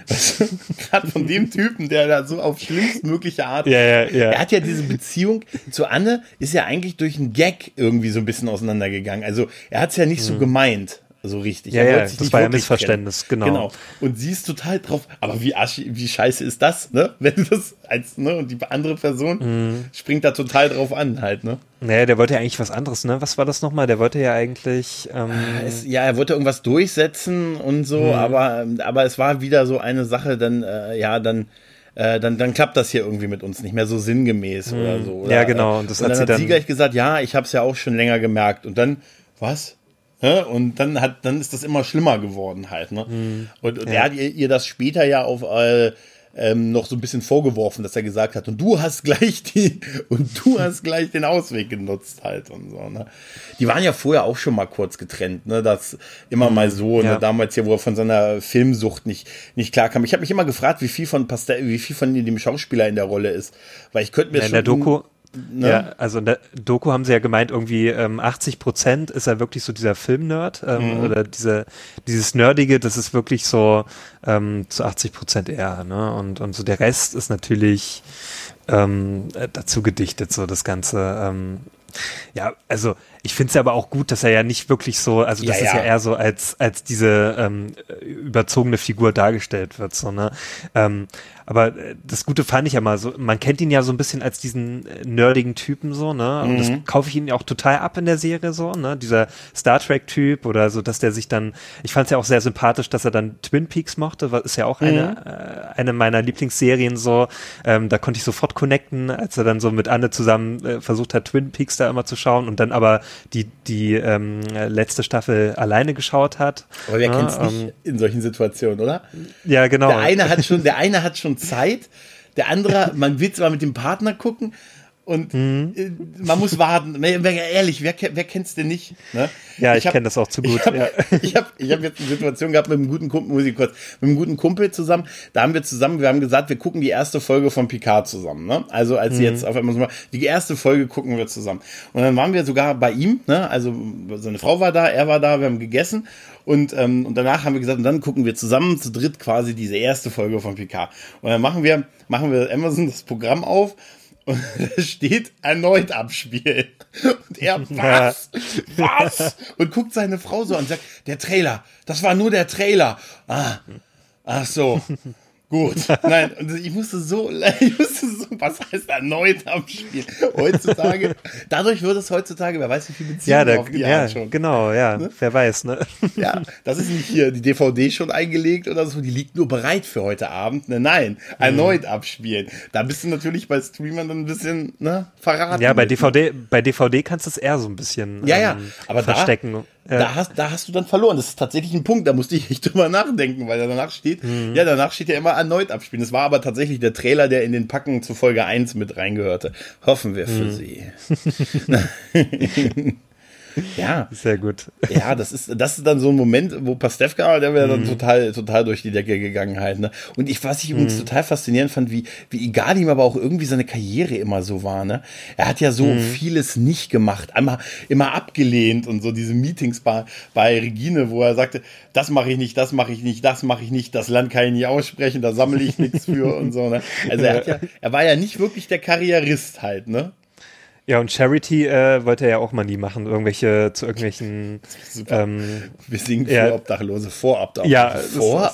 Speaker 1: Weißt du, gerade von dem Typen, der da so auf schlimmstmögliche Art.
Speaker 2: Ja, ja, ja.
Speaker 1: Er hat ja diese Beziehung zu Anne, ist ja eigentlich durch einen Gag irgendwie so ein bisschen auseinandergegangen. Also er hat es ja nicht so gemeint, so richtig.
Speaker 2: Mhm. Ja, ja, das war ja Missverständnis, genau.
Speaker 1: Genau. Und sie ist total drauf, aber wie, aschi, wie scheiße ist das, ne? *laughs* Wenn das als, ne? Und die andere Person
Speaker 2: Mhm.
Speaker 1: springt da total drauf an, halt, ne?
Speaker 2: Naja, der wollte ja eigentlich was anderes, ne? Was war das nochmal? Der wollte ja eigentlich, ähm,
Speaker 1: Es, ja, er wollte irgendwas durchsetzen und so,
Speaker 2: Mhm.
Speaker 1: aber, aber es war wieder so eine Sache, dann, äh, ja, dann, äh, dann, dann klappt das hier irgendwie mit uns nicht mehr so sinngemäß oder so. Oder,
Speaker 2: Mhm. Ja, genau,
Speaker 1: äh,
Speaker 2: und das
Speaker 1: und
Speaker 2: hat
Speaker 1: dann
Speaker 2: sie
Speaker 1: hat sie gleich gesagt, ja, ich habe es ja auch schon länger gemerkt. Und dann, was? Hä? Und dann hat, dann ist das immer schlimmer geworden halt, ne?
Speaker 2: Mhm.
Speaker 1: Und, und er hat ihr, ihr das später ja auf äh, ähm, noch so ein bisschen vorgeworfen, dass er gesagt hat, und du hast gleich die, *laughs* und du hast gleich den Ausweg genutzt halt und so, ne? Die waren ja vorher auch schon mal kurz getrennt, ne? Das immer mal so,
Speaker 2: ja.
Speaker 1: ne? Damals ja, wo er von seiner Filmsucht nicht, nicht klar kam. Ich habe mich immer gefragt, wie viel von Pastel, wie viel von dem Schauspieler in der Rolle ist. Weil ich könnte mir
Speaker 2: in
Speaker 1: schon.
Speaker 2: der Doku,
Speaker 1: ne?
Speaker 2: ja, also in der Doku haben sie ja gemeint, irgendwie ähm, 80 Prozent ist er wirklich so dieser Filmnerd ähm, oder diese, dieses Nerdige, das ist wirklich so ähm, zu 80 Prozent er, ne? Und, und so der Rest ist natürlich ähm, äh, dazu gedichtet, so das Ganze. Ähm, ja, also ich finde es ja aber auch gut, dass er ja nicht wirklich so, also das
Speaker 1: Ja,
Speaker 2: ist
Speaker 1: ja.
Speaker 2: ja eher so als, als diese ähm, überzogene Figur dargestellt wird, so, ne? Ähm, aber äh, das Gute fand ich ja mal so, man kennt ihn ja so ein bisschen als diesen äh, nerdigen Typen so, ne? Und das kaufe ich ihn ja auch total ab in der Serie so, ne? Dieser Star Trek-Typ oder so, dass der sich dann, ich fand es ja auch sehr sympathisch, dass er dann Twin Peaks mochte, was ist ja auch eine, äh, eine meiner Lieblingsserien so. Ähm, da konnte ich sofort connecten, als er dann so mit Anne zusammen äh, versucht hat, Twin Peaks da immer zu schauen und dann aber die, die ähm, letzte Staffel alleine geschaut hat.
Speaker 1: Aber wer
Speaker 2: Ja,
Speaker 1: kennt's nicht
Speaker 2: ähm,
Speaker 1: in solchen Situationen, oder?
Speaker 2: Ja, genau.
Speaker 1: Der eine hat schon, *laughs* der eine hat schon Zeit, der andere, man will zwar mit dem Partner gucken Und mhm. Äh, man muss warten. Ehrlich, wer, wer kennt's denn nicht? Ne?
Speaker 2: Ja, ich, ich kenne das auch zu gut.
Speaker 1: Ich habe
Speaker 2: ja. *laughs*
Speaker 1: ich hab, ich hab jetzt eine Situation gehabt mit einem guten Kumpel, muss ich kurz, mit einem guten Kumpel zusammen. Da haben wir zusammen, wir haben gesagt, wir gucken die erste Folge von Picard zusammen. Ne? Also als mhm. jetzt auf einmal so mal, die erste Folge gucken wir zusammen. Und dann waren wir sogar bei ihm. Ne? Also seine Frau war da, er war da, wir haben gegessen. Und, ähm, und danach haben wir gesagt, und dann gucken wir zusammen zu dritt quasi diese erste Folge von Picard. Und dann machen wir, machen wir Amazon das Programm auf und da steht erneut abspielen. Und er, *laughs* was? Was? Und guckt seine Frau so an und sagt, der Trailer, das war nur der Trailer. Ah, ach so. Gut, nein, und ich musste so, *laughs* ich musste so, was heißt erneut am Spiel? Heutzutage, dadurch wird es heutzutage, wer weiß, wie viel Beziehungen
Speaker 2: ja, da, auf die ja, schon. Genau, ja, ne? wer weiß, ne?
Speaker 1: Ja, das ist nicht hier die DVD schon eingelegt oder so, die liegt nur bereit für heute Abend. Ne, nein, erneut mhm. abspielen. Da bist du natürlich bei Streamern dann ein bisschen, ne, verraten.
Speaker 2: Ja, bei DVD, ne? bei DVD kannst du es eher so ein bisschen
Speaker 1: ja, ja, ähm, aber
Speaker 2: verstecken.
Speaker 1: Da, ja. Da, hast, da hast du dann verloren. Das ist tatsächlich ein Punkt, da musste ich nicht *laughs* drüber nachdenken, weil danach steht, mhm. ja, danach steht ja immer erneut abspielen. Das war aber tatsächlich der Trailer, der in den Packen zu Folge 1 mit reingehörte. Hoffen wir für mhm. Sie. *laughs* *laughs* Ja.
Speaker 2: Sehr gut.
Speaker 1: Ja, das ist, das ist dann so ein Moment, wo Pastewka, der wäre dann mhm. total, total durch die Decke gegangen halt, ne? Und ich, was ich übrigens mhm. total faszinierend fand, wie, wie egal ihm aber auch irgendwie seine Karriere immer so war, ne? Er hat ja so mhm. vieles nicht gemacht, einmal, immer abgelehnt und so diese Meetings bei, bei Regine, wo er sagte, das mache ich nicht, das mache ich nicht, das mache ich nicht, das Land kann ich nicht aussprechen, da sammle ich nichts für und so, ne? Also er hat ja, er war ja nicht wirklich der Karrierist halt, ne?
Speaker 2: Ja, und Charity äh, wollte er ja auch mal nie machen, irgendwelche zu irgendwelchen.
Speaker 1: Ähm, Wir singen für ja, Obdachlose, Vorobdachlose.
Speaker 2: Ja,
Speaker 1: vor *laughs*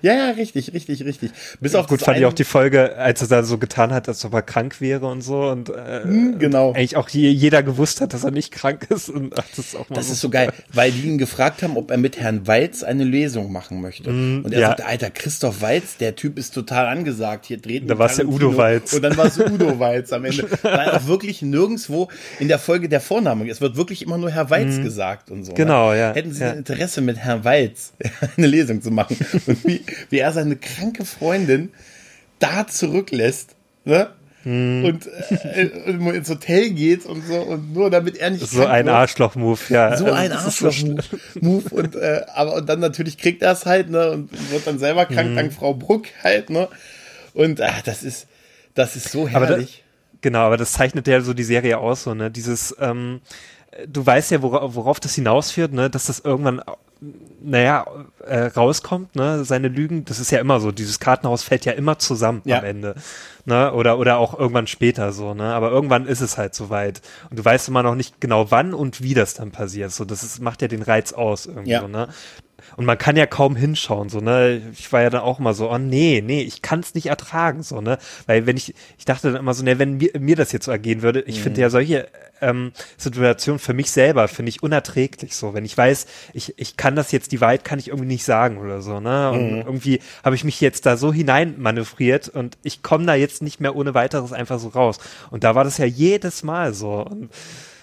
Speaker 1: ja, ja, richtig, richtig, richtig.
Speaker 2: Bis auf Gut, fand ich auch die Folge, als er da so getan hat, als ob er krank wäre und so und äh,
Speaker 1: hm, genau.
Speaker 2: eigentlich auch je, jeder gewusst hat, dass er nicht krank ist. Und, ach,
Speaker 1: das ist, auch mal das so ist so geil, weil die ihn gefragt haben, ob er mit Herrn Walz eine Lesung machen möchte. Mm, und er ja. sagte, Alter, Christoph Walz, der Typ ist total angesagt. Hier dreht
Speaker 2: Da war es der Udo Walz
Speaker 1: dann war es Udo Walz am Ende. Weil auch wirklich nirgendwo in der Folge der Vorname, es wird wirklich immer nur Herr Walz mhm. gesagt und so.
Speaker 2: Genau,
Speaker 1: ne?
Speaker 2: ja.
Speaker 1: Hätten Sie
Speaker 2: ja.
Speaker 1: Interesse mit Herrn Walz *laughs* eine Lesung zu machen und wie, wie er seine kranke Freundin da zurücklässt, ne? Hm. Und, äh, ins Hotel geht und so und nur damit er nicht
Speaker 2: so ein Arschloch-Move ja
Speaker 1: so ein Arschloch-Move und äh, aber und dann natürlich kriegt er es halt ne und wird dann selber krank hm. dank Frau Bruck halt ne und ach, das ist das ist so herrlich.
Speaker 2: Da, genau, aber das zeichnet ja so die Serie aus, so, ne? Dieses, ähm, du weißt ja, worauf, worauf das hinausführt, ne? Dass das irgendwann, naja, äh, rauskommt, ne? Seine Lügen, das ist ja immer so, dieses Kartenhaus fällt ja immer zusammen ja. am Ende. Ne? Oder, oder auch irgendwann später so, ne? Aber irgendwann ist es halt soweit. Und du weißt immer noch nicht genau wann und wie das dann passiert. So, das ist, macht ja den Reiz aus irgendwie, ja. ne? Und man kann ja kaum hinschauen, so, ne? Ich war ja dann auch mal so, oh nee, nee, ich kann es nicht ertragen, so, ne? Weil wenn ich, ich dachte dann immer so, ne, wenn mir, mir das jetzt so ergehen würde, ich mhm. finde ja solche ähm, Situationen für mich selber, finde ich unerträglich, so. Wenn ich weiß, ich, ich kann das jetzt, die Wahrheit kann ich irgendwie nicht sagen oder so, ne? Und mhm. irgendwie habe ich mich jetzt da so hinein manövriert und ich komme da jetzt nicht mehr ohne weiteres einfach so raus. Und da war das ja jedes Mal so. Und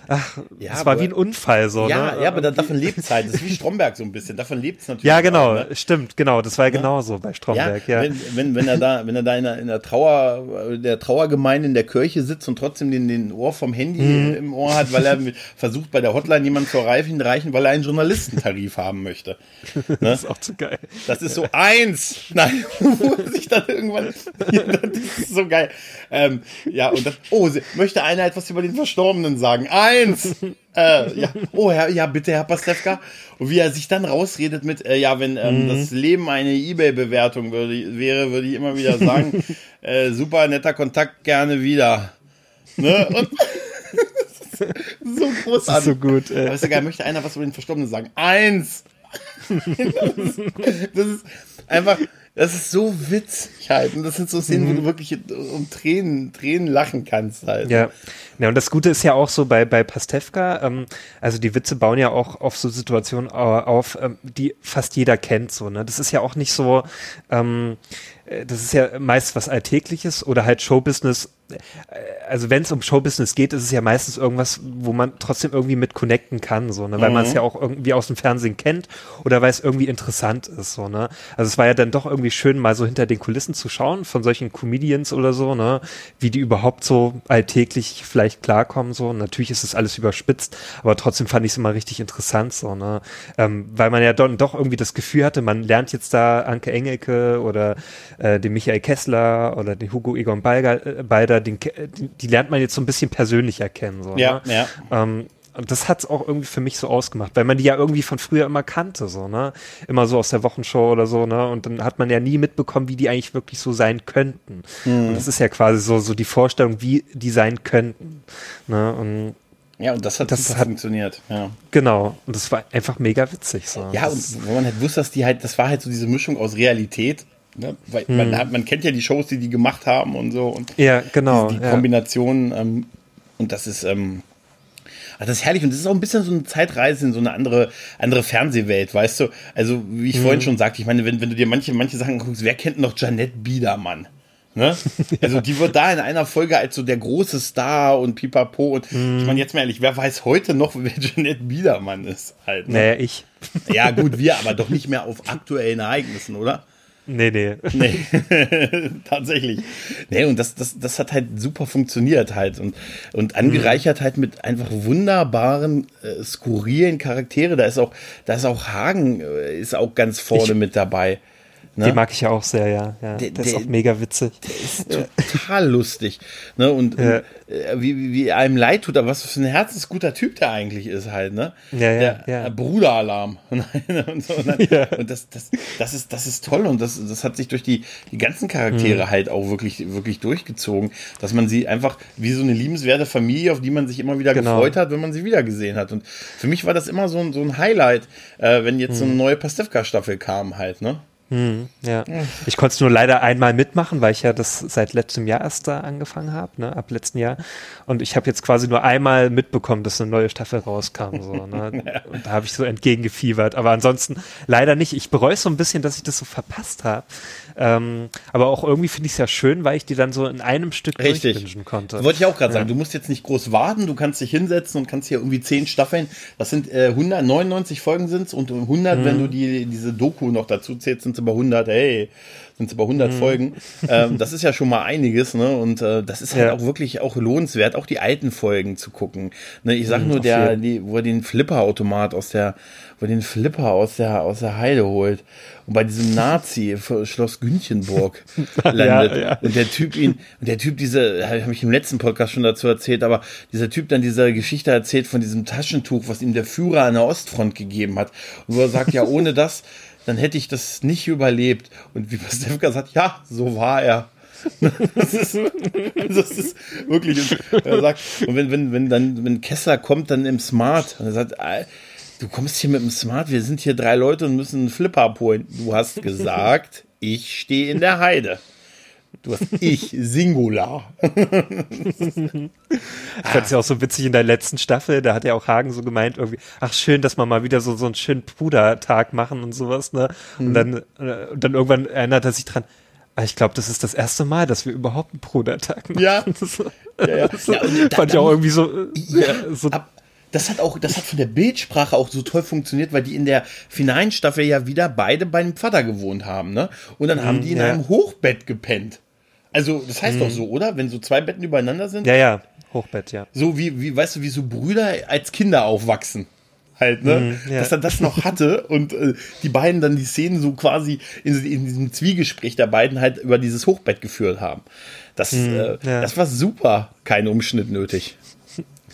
Speaker 2: Ach, ja, es war wie ein Unfall so.
Speaker 1: Ja,
Speaker 2: ne?
Speaker 1: ja, aber davon *laughs* lebt es halt. Das ist wie Stromberg so ein bisschen. Davon lebt es natürlich.
Speaker 2: Ja, genau, auch, ne? stimmt, genau. Das war ja genauso bei Stromberg. Ja,
Speaker 1: ja. Wenn, wenn, wenn er da, wenn er da in der, in der Trauer, der Trauergemeinde in der Kirche sitzt und trotzdem den, den Ohr vom Handy mhm. im Ohr hat, weil er *laughs* versucht bei der Hotline jemanden zu erreichen, reichen, weil er einen Journalistentarif haben möchte. *laughs*
Speaker 2: Ne? Das ist auch zu geil.
Speaker 1: Das ist so eins. Nein, wo sich dann irgendwann. das ist so geil. Ähm, ja, und das, oh, möchte einer etwas über den Verstorbenen sagen? Eins! Äh, ja, oh, Herr, ja, bitte, Herr Pastewka. Und wie er sich dann rausredet mit, äh, ja, wenn ähm, mhm. das Leben eine Ebay-Bewertung wäre, würde ich immer wieder sagen, *laughs* äh, super netter Kontakt, gerne wieder. Ne? Und *laughs* so großartig.
Speaker 2: So gut.
Speaker 1: Äh. Aber ist egal, möchte einer was über den Verstorbenen sagen? Eins! *laughs* das, ist, das ist einfach, das ist so witzig halt. Und das sind so Szenen, mhm. wo du wirklich um Tränen, Tränen lachen kannst halt.
Speaker 2: Ja. Ja, und das Gute ist ja auch so bei, bei Pastewka, ähm, also die Witze bauen ja auch auf so Situationen auf, ähm, die fast jeder kennt, so, ne? Das ist ja auch nicht so, ähm, äh, das ist ja meist was Alltägliches oder halt Showbusiness. Äh, also wenn es um Showbusiness geht, ist es ja meistens irgendwas, wo man trotzdem irgendwie mit connecten kann, so, ne? Weil mhm. man es ja auch irgendwie aus dem Fernsehen kennt oder weil es irgendwie interessant ist, so, ne? Also es war ja dann doch irgendwie schön, mal so hinter den Kulissen zu schauen von solchen Comedians oder so, ne, wie die überhaupt so alltäglich vielleicht klarkommen, so. Und natürlich ist es alles überspitzt, aber trotzdem fand ich es immer richtig interessant, so, ne, ähm, weil man ja dann doch irgendwie das Gefühl hatte, man lernt jetzt da Anke Engelke oder äh, den Michael Kessler oder den Hugo Egon äh, Balder, den, die, lernt man jetzt so ein bisschen persönlicher kennen, so,
Speaker 1: Ja,
Speaker 2: ne?
Speaker 1: ja.
Speaker 2: Ähm, und das hat's auch irgendwie für mich so ausgemacht, weil man die ja irgendwie von früher immer kannte, so, ne? Immer so aus der Wochenshow oder so, ne? Und dann hat man ja nie mitbekommen, wie die eigentlich wirklich so sein könnten. Und das ist ja quasi so, so die Vorstellung, wie die sein könnten. Ne? Und
Speaker 1: Ja, und das hat
Speaker 2: Das hat-
Speaker 1: funktioniert. Ja.
Speaker 2: genau. Und das war einfach mega witzig. So.
Speaker 1: Ja,
Speaker 2: das,
Speaker 1: und wo man halt wusste, dass die halt, das war halt so diese Mischung aus Realität. Ne? Weil man, hat, man kennt ja die Shows, die die gemacht haben und so. Und
Speaker 2: ja, genau.
Speaker 1: die, die
Speaker 2: ja.
Speaker 1: Kombination. Ähm, und das ist, ähm, ach, das ist herrlich. Und das ist auch ein bisschen so eine Zeitreise in so eine andere, andere Fernsehwelt, weißt du? Also, wie ich
Speaker 2: Mhm.
Speaker 1: vorhin schon sagte, ich meine, wenn, wenn du dir manche, manche Sachen guckst, wer kennt noch Janette Biedermann? Ne? *laughs* Also die wird da in einer Folge als so der große Star und pipapo und
Speaker 2: Mhm.
Speaker 1: ich meine jetzt mal ehrlich, wer weiß heute noch, *laughs* wer Janette Biedermann ist halt. Ne?
Speaker 2: Naja, ich.
Speaker 1: Ja gut, wir, aber doch nicht mehr auf aktuellen Ereignissen, oder?
Speaker 2: Nee, nee. *laughs*
Speaker 1: Nee, *laughs* tatsächlich. Nee, und das, das, das hat halt super funktioniert halt und, und angereichert halt mit einfach wunderbaren, äh, skurrilen Charaktere. Da ist auch, da ist auch Hagen, äh, ist auch ganz vorne
Speaker 2: Ich-
Speaker 1: mit dabei. Ne?
Speaker 2: Den mag ich ja auch sehr, ja. ja.
Speaker 1: Der-
Speaker 2: Der, ist
Speaker 1: der-
Speaker 2: auch mega witzig.
Speaker 1: ist total lustig. Ne? Und,
Speaker 2: Ja.
Speaker 1: äh, wie, wie, einem leid tut, aber was für ein herzensguter Typ der eigentlich ist halt, ne?
Speaker 2: Ja, ja,
Speaker 1: der
Speaker 2: ja.
Speaker 1: Bruderalarm. *laughs* und so, und, dann, *laughs*
Speaker 2: Ja.
Speaker 1: und das, das, das, ist, das ist toll und das, das hat sich durch die, die ganzen Charaktere
Speaker 2: Mhm.
Speaker 1: halt auch wirklich, wirklich durchgezogen, dass man sie einfach wie so eine liebenswerte Familie, auf die man sich immer wieder
Speaker 2: Genau.
Speaker 1: gefreut hat, wenn man sie wieder gesehen hat. Und für mich war das immer so ein, so ein Highlight, äh, wenn jetzt so
Speaker 2: Mhm.
Speaker 1: eine neue Pastewka-Staffel kam halt, ne?
Speaker 2: Ja. Ich konnte es nur leider einmal mitmachen, weil ich ja das seit letztem Jahr erst da angefangen habe, ne, ab letzten Jahr. Und ich habe jetzt quasi nur einmal mitbekommen, dass eine neue Staffel rauskam. So, ne? *laughs* Und da habe ich so entgegengefiebert. Aber ansonsten leider nicht. Ich bereue es so ein bisschen, dass ich das so verpasst habe. Ähm, aber auch irgendwie finde ich es ja schön, weil ich die dann so in einem Stück
Speaker 1: Richtig.
Speaker 2: durchbingen konnte.
Speaker 1: Wollte ich auch gerade sagen, du musst jetzt nicht groß warten, du kannst dich hinsetzen und kannst hier irgendwie zehn Staffeln, das sind äh, 199 Folgen sind's und 100, wenn du die, diese Doku noch dazu zählst, sind es über 100, hey, sind es über 100 Folgen. Ähm, das ist ja schon mal einiges, ne? Und äh, das ist halt
Speaker 2: Ja.
Speaker 1: auch wirklich auch lohnenswert, auch die alten Folgen zu gucken. Ne? Ich sag
Speaker 2: Mhm,
Speaker 1: nur, der, die, wo er den Flipperautomat aus der, wo er den Flipper aus der, aus der Heide holt und bei diesem Nazi Schloss Günchenburg *laughs* landet
Speaker 2: ja.
Speaker 1: und der Typ ihn, und der Typ diese, habe ich im letzten Podcast schon dazu erzählt, aber dieser Typ dann diese Geschichte erzählt von diesem Taschentuch, was ihm der Führer an der Ostfront gegeben hat. Und wo er sagt, ja, ohne das, dann hätte ich das nicht überlebt. Und wie *laughs* Pastewka sagt, ja, so war er. *laughs* Das ist, das ist wirklich, er sagt, und wenn, wenn, wenn dann, wenn Kessler kommt dann im Smart, und er sagt, "Ah, du kommst hier mit dem Smart, wir sind hier drei Leute und müssen einen Flipper abholen. Du hast gesagt, ich stehe in der Heide. Du hast ich, Singular.
Speaker 2: Ich fand es ja auch so witzig in der letzten Staffel, da hat ja auch Hagen so gemeint, irgendwie, ach schön, dass wir mal wieder so, so einen schönen Pudertag machen und sowas, ne?
Speaker 1: Mhm.
Speaker 2: Und dann, äh, dann irgendwann erinnert er sich dran, ah, ich glaube, das ist das erste Mal, dass wir überhaupt einen Pudertag machen. *laughs*
Speaker 1: Ja. Ja, *laughs* ja. Ja,
Speaker 2: fand ich auch irgendwie so,
Speaker 1: Ja,
Speaker 2: so
Speaker 1: ab, das hat auch, das hat von der Bildsprache auch so toll funktioniert, weil die in der finalen Staffel ja wieder beide beim Vater gewohnt haben, ne? Und dann haben die in
Speaker 2: ja.
Speaker 1: einem Hochbett gepennt. Also, das heißt doch so, oder? Wenn so zwei Betten übereinander sind,
Speaker 2: ja, ja, Hochbett, ja.
Speaker 1: so wie, wie, weißt du, wie so Brüder als Kinder aufwachsen. Halt, ne?
Speaker 2: ja.
Speaker 1: Dass er das noch hatte und äh, die beiden dann die Szenen so quasi in, in diesem Zwiegespräch der beiden halt über dieses Hochbett geführt haben. Das, äh,
Speaker 2: ja.
Speaker 1: das war super. Kein Umschnitt nötig.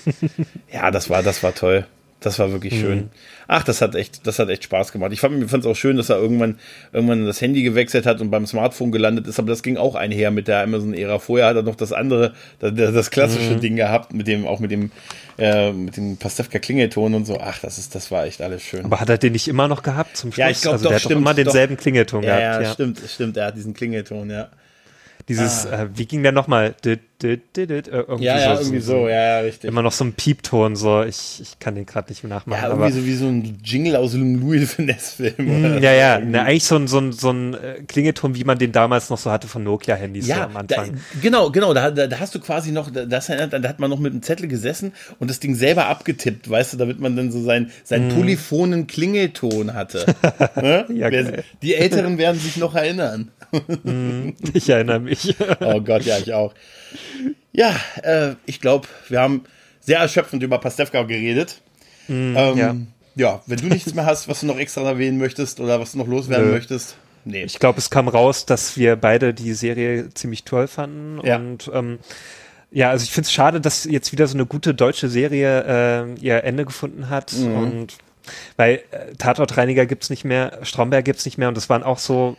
Speaker 1: *laughs* ja, das war, das war toll. Das war wirklich schön. Ach, das hat echt, das hat echt Spaß gemacht. Ich fand es auch schön, dass er irgendwann, irgendwann das Handy gewechselt hat und beim Smartphone gelandet ist, aber das ging auch einher mit der Amazon-Ära. Vorher hat er noch das andere, das, das klassische Ding gehabt, mit dem, auch mit dem, äh, mit dem Pastewka Klingelton und so. Ach, das ist, das war echt alles schön.
Speaker 2: Aber hat er den nicht immer noch gehabt zum Schluss?
Speaker 1: Ja, ich glaub,
Speaker 2: also
Speaker 1: doch,
Speaker 2: der hat
Speaker 1: stimmt,
Speaker 2: doch immer
Speaker 1: doch.
Speaker 2: denselben Klingelton
Speaker 1: ja,
Speaker 2: gehabt,
Speaker 1: ja,
Speaker 2: ja.
Speaker 1: stimmt, stimmt. Er hat diesen Klingelton, ja.
Speaker 2: Dieses,
Speaker 1: Ah.
Speaker 2: äh, wie ging der nochmal? Dit, dit, dit, irgendwie
Speaker 1: Ja,
Speaker 2: so,
Speaker 1: ja, irgendwie so, ja, ja, richtig.
Speaker 2: Immer noch so ein Piepton, so. Ich, ich kann den gerade nicht mehr nachmachen.
Speaker 1: ja,
Speaker 2: aber,
Speaker 1: irgendwie so wie so ein Jingle aus einem Louis de Finesse-Film.
Speaker 2: Mm, ja, ja, ne, eigentlich so ein, so ein, so ein äh, Klingelton, wie man den damals noch so hatte von Nokia-Handys so
Speaker 1: Ja,
Speaker 2: am
Speaker 1: da,
Speaker 2: Anfang.
Speaker 1: genau, genau. Da, da, da hast du quasi noch, da, das, erinnert- da hat man noch mit einem Zettel gesessen und das Ding selber abgetippt, weißt du, damit man dann so seinen, seinen polyphonen Klingelton hatte. *laughs* Ne?
Speaker 2: Ja,
Speaker 1: Wer- die Älteren werden sich noch erinnern.
Speaker 2: ich erinnere mich. *laughs*
Speaker 1: Oh Gott, ja, ich auch. Ja, äh, ich glaube, wir haben sehr erschöpfend über Pastewka geredet. ähm, ja.
Speaker 2: ja.
Speaker 1: wenn du nichts mehr hast, was du noch extra erwähnen möchtest oder was du noch loswerden
Speaker 2: Nö.
Speaker 1: möchtest. Nee.
Speaker 2: Ich glaube, es kam raus, dass wir beide die Serie ziemlich toll fanden.
Speaker 1: Ja.
Speaker 2: Und ähm, ja, also ich finde es schade, dass jetzt wieder so eine gute deutsche Serie äh, ihr Ende gefunden hat.
Speaker 1: Mhm.
Speaker 2: Und weil äh, Tatortreiniger gibt's nicht mehr, Stromberg gibt's nicht mehr und das waren auch so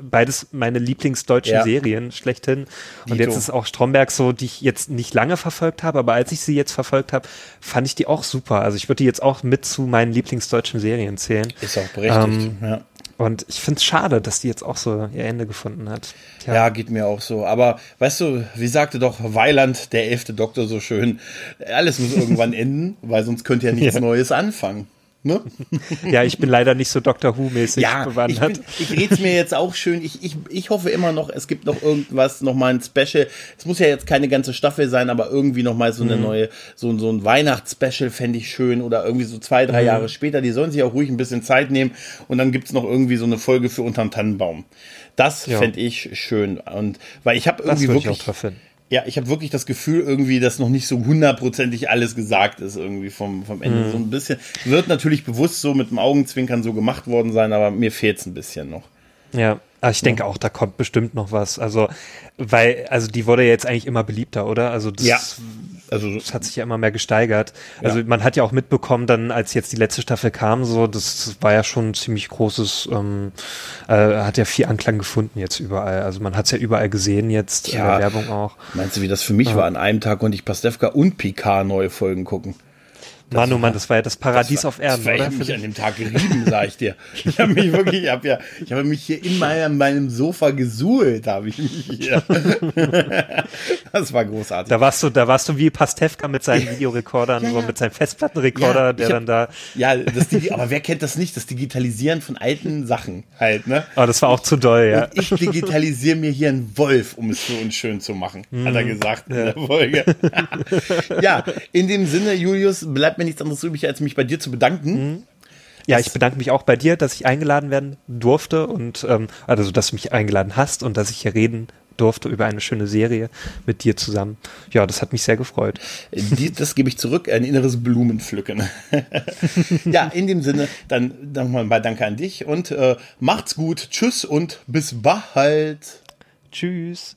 Speaker 2: beides meine Lieblingsdeutschen
Speaker 1: Ja.
Speaker 2: Serien schlechthin. Und
Speaker 1: Dito.
Speaker 2: jetzt ist auch Stromberg so, die ich jetzt nicht lange verfolgt habe, aber als ich sie jetzt verfolgt habe, fand ich die auch super. Also ich würde die jetzt auch mit zu meinen Lieblingsdeutschen Serien zählen.
Speaker 1: Ist auch berechtigt.
Speaker 2: Ähm,
Speaker 1: ja.
Speaker 2: Und ich finde es schade, dass die jetzt auch so ihr Ende gefunden hat. Tja.
Speaker 1: Ja, geht mir auch so. Aber weißt du, wie sagte doch Weiland, der elfte Doktor, so schön, alles muss irgendwann *laughs* enden, weil sonst könnte ja nichts
Speaker 2: Ja.
Speaker 1: Neues anfangen. Ne?
Speaker 2: Ja, ich bin leider nicht so Doctor Who-mäßig
Speaker 1: Ja, ich,
Speaker 2: bewandert.
Speaker 1: bin, ich red's mir jetzt auch schön. Ich, ich, ich hoffe immer noch, es gibt noch irgendwas, noch mal ein Special. Es muss ja jetzt keine ganze Staffel sein, aber irgendwie noch mal so eine neue, so, so ein Weihnachtsspecial fände ich schön oder irgendwie so zwei, drei Jahre später. Die sollen sich auch ruhig ein bisschen Zeit nehmen und dann gibt's noch irgendwie so eine Folge für unterm Tannenbaum. Das
Speaker 2: Ja.
Speaker 1: fände ich schön und weil ich habe
Speaker 2: das
Speaker 1: irgendwie
Speaker 2: ich auch
Speaker 1: wirklich
Speaker 2: drauf hin.
Speaker 1: Ja, ich habe wirklich das Gefühl irgendwie, dass noch nicht so hundertprozentig alles gesagt ist irgendwie vom, vom Ende. So ein bisschen wird natürlich bewusst so mit dem Augenzwinkern so gemacht worden sein, aber mir fehlt's ein bisschen noch.
Speaker 2: Ja, aber ich denke auch, da kommt bestimmt noch was. Also, weil, also die wurde ja jetzt eigentlich immer beliebter, oder? Also das,
Speaker 1: Ja. Also
Speaker 2: das hat sich ja immer mehr gesteigert. Also man hat ja auch mitbekommen, dann als jetzt die letzte Staffel kam, so das war ja schon ein ziemlich großes, ähm, äh, hat ja viel Anklang gefunden jetzt überall. Also man hat es ja überall gesehen jetzt in
Speaker 1: Ja.
Speaker 2: der Werbung auch.
Speaker 1: meinst du, wie das für mich war? An einem Tag konnte ich Pastewka und Picard neue Folgen gucken.
Speaker 2: Mann, oh Mann, das war ja das Paradies auf Erden,
Speaker 1: Das war, ich
Speaker 2: oder?
Speaker 1: habe mich an dem Tag gerieben, sag ich dir. Ich habe mich wirklich, ich habe ja, ich habe mich hier in meinem, meinem Sofa gesuhlt, habe ich mich hier. *laughs* Das war großartig.
Speaker 2: Da warst du, da warst du wie Pastewka mit seinen Videorekordern,
Speaker 1: Ja, ja.
Speaker 2: mit seinem Festplattenrekorder,
Speaker 1: Ja,
Speaker 2: der
Speaker 1: ich hab-
Speaker 2: dann da.
Speaker 1: Ja, das aber wer kennt das nicht? Das Digitalisieren von alten Sachen halt, ne?
Speaker 2: Oh, das war auch zu doll, ja.
Speaker 1: Und ich digitalisiere mir hier einen Wolf, um es für uns schön zu machen, hat er gesagt in der Folge. *laughs* ja, in dem Sinne, Julius, bleibt mir nichts anderes übrig, als mich bei dir zu bedanken.
Speaker 2: Ja, ich bedanke mich auch bei dir, dass ich eingeladen werden durfte und ähm, also dass du mich eingeladen hast und dass ich hier reden durfte über eine schöne Serie mit dir zusammen. Ja, das hat mich sehr gefreut.
Speaker 1: Die, das gebe ich zurück, ein inneres Blumenpflücken. *laughs* ja, in dem Sinne, dann nochmal mal Danke an dich und äh, macht's gut. Tschüss und bis bald.
Speaker 2: Tschüss.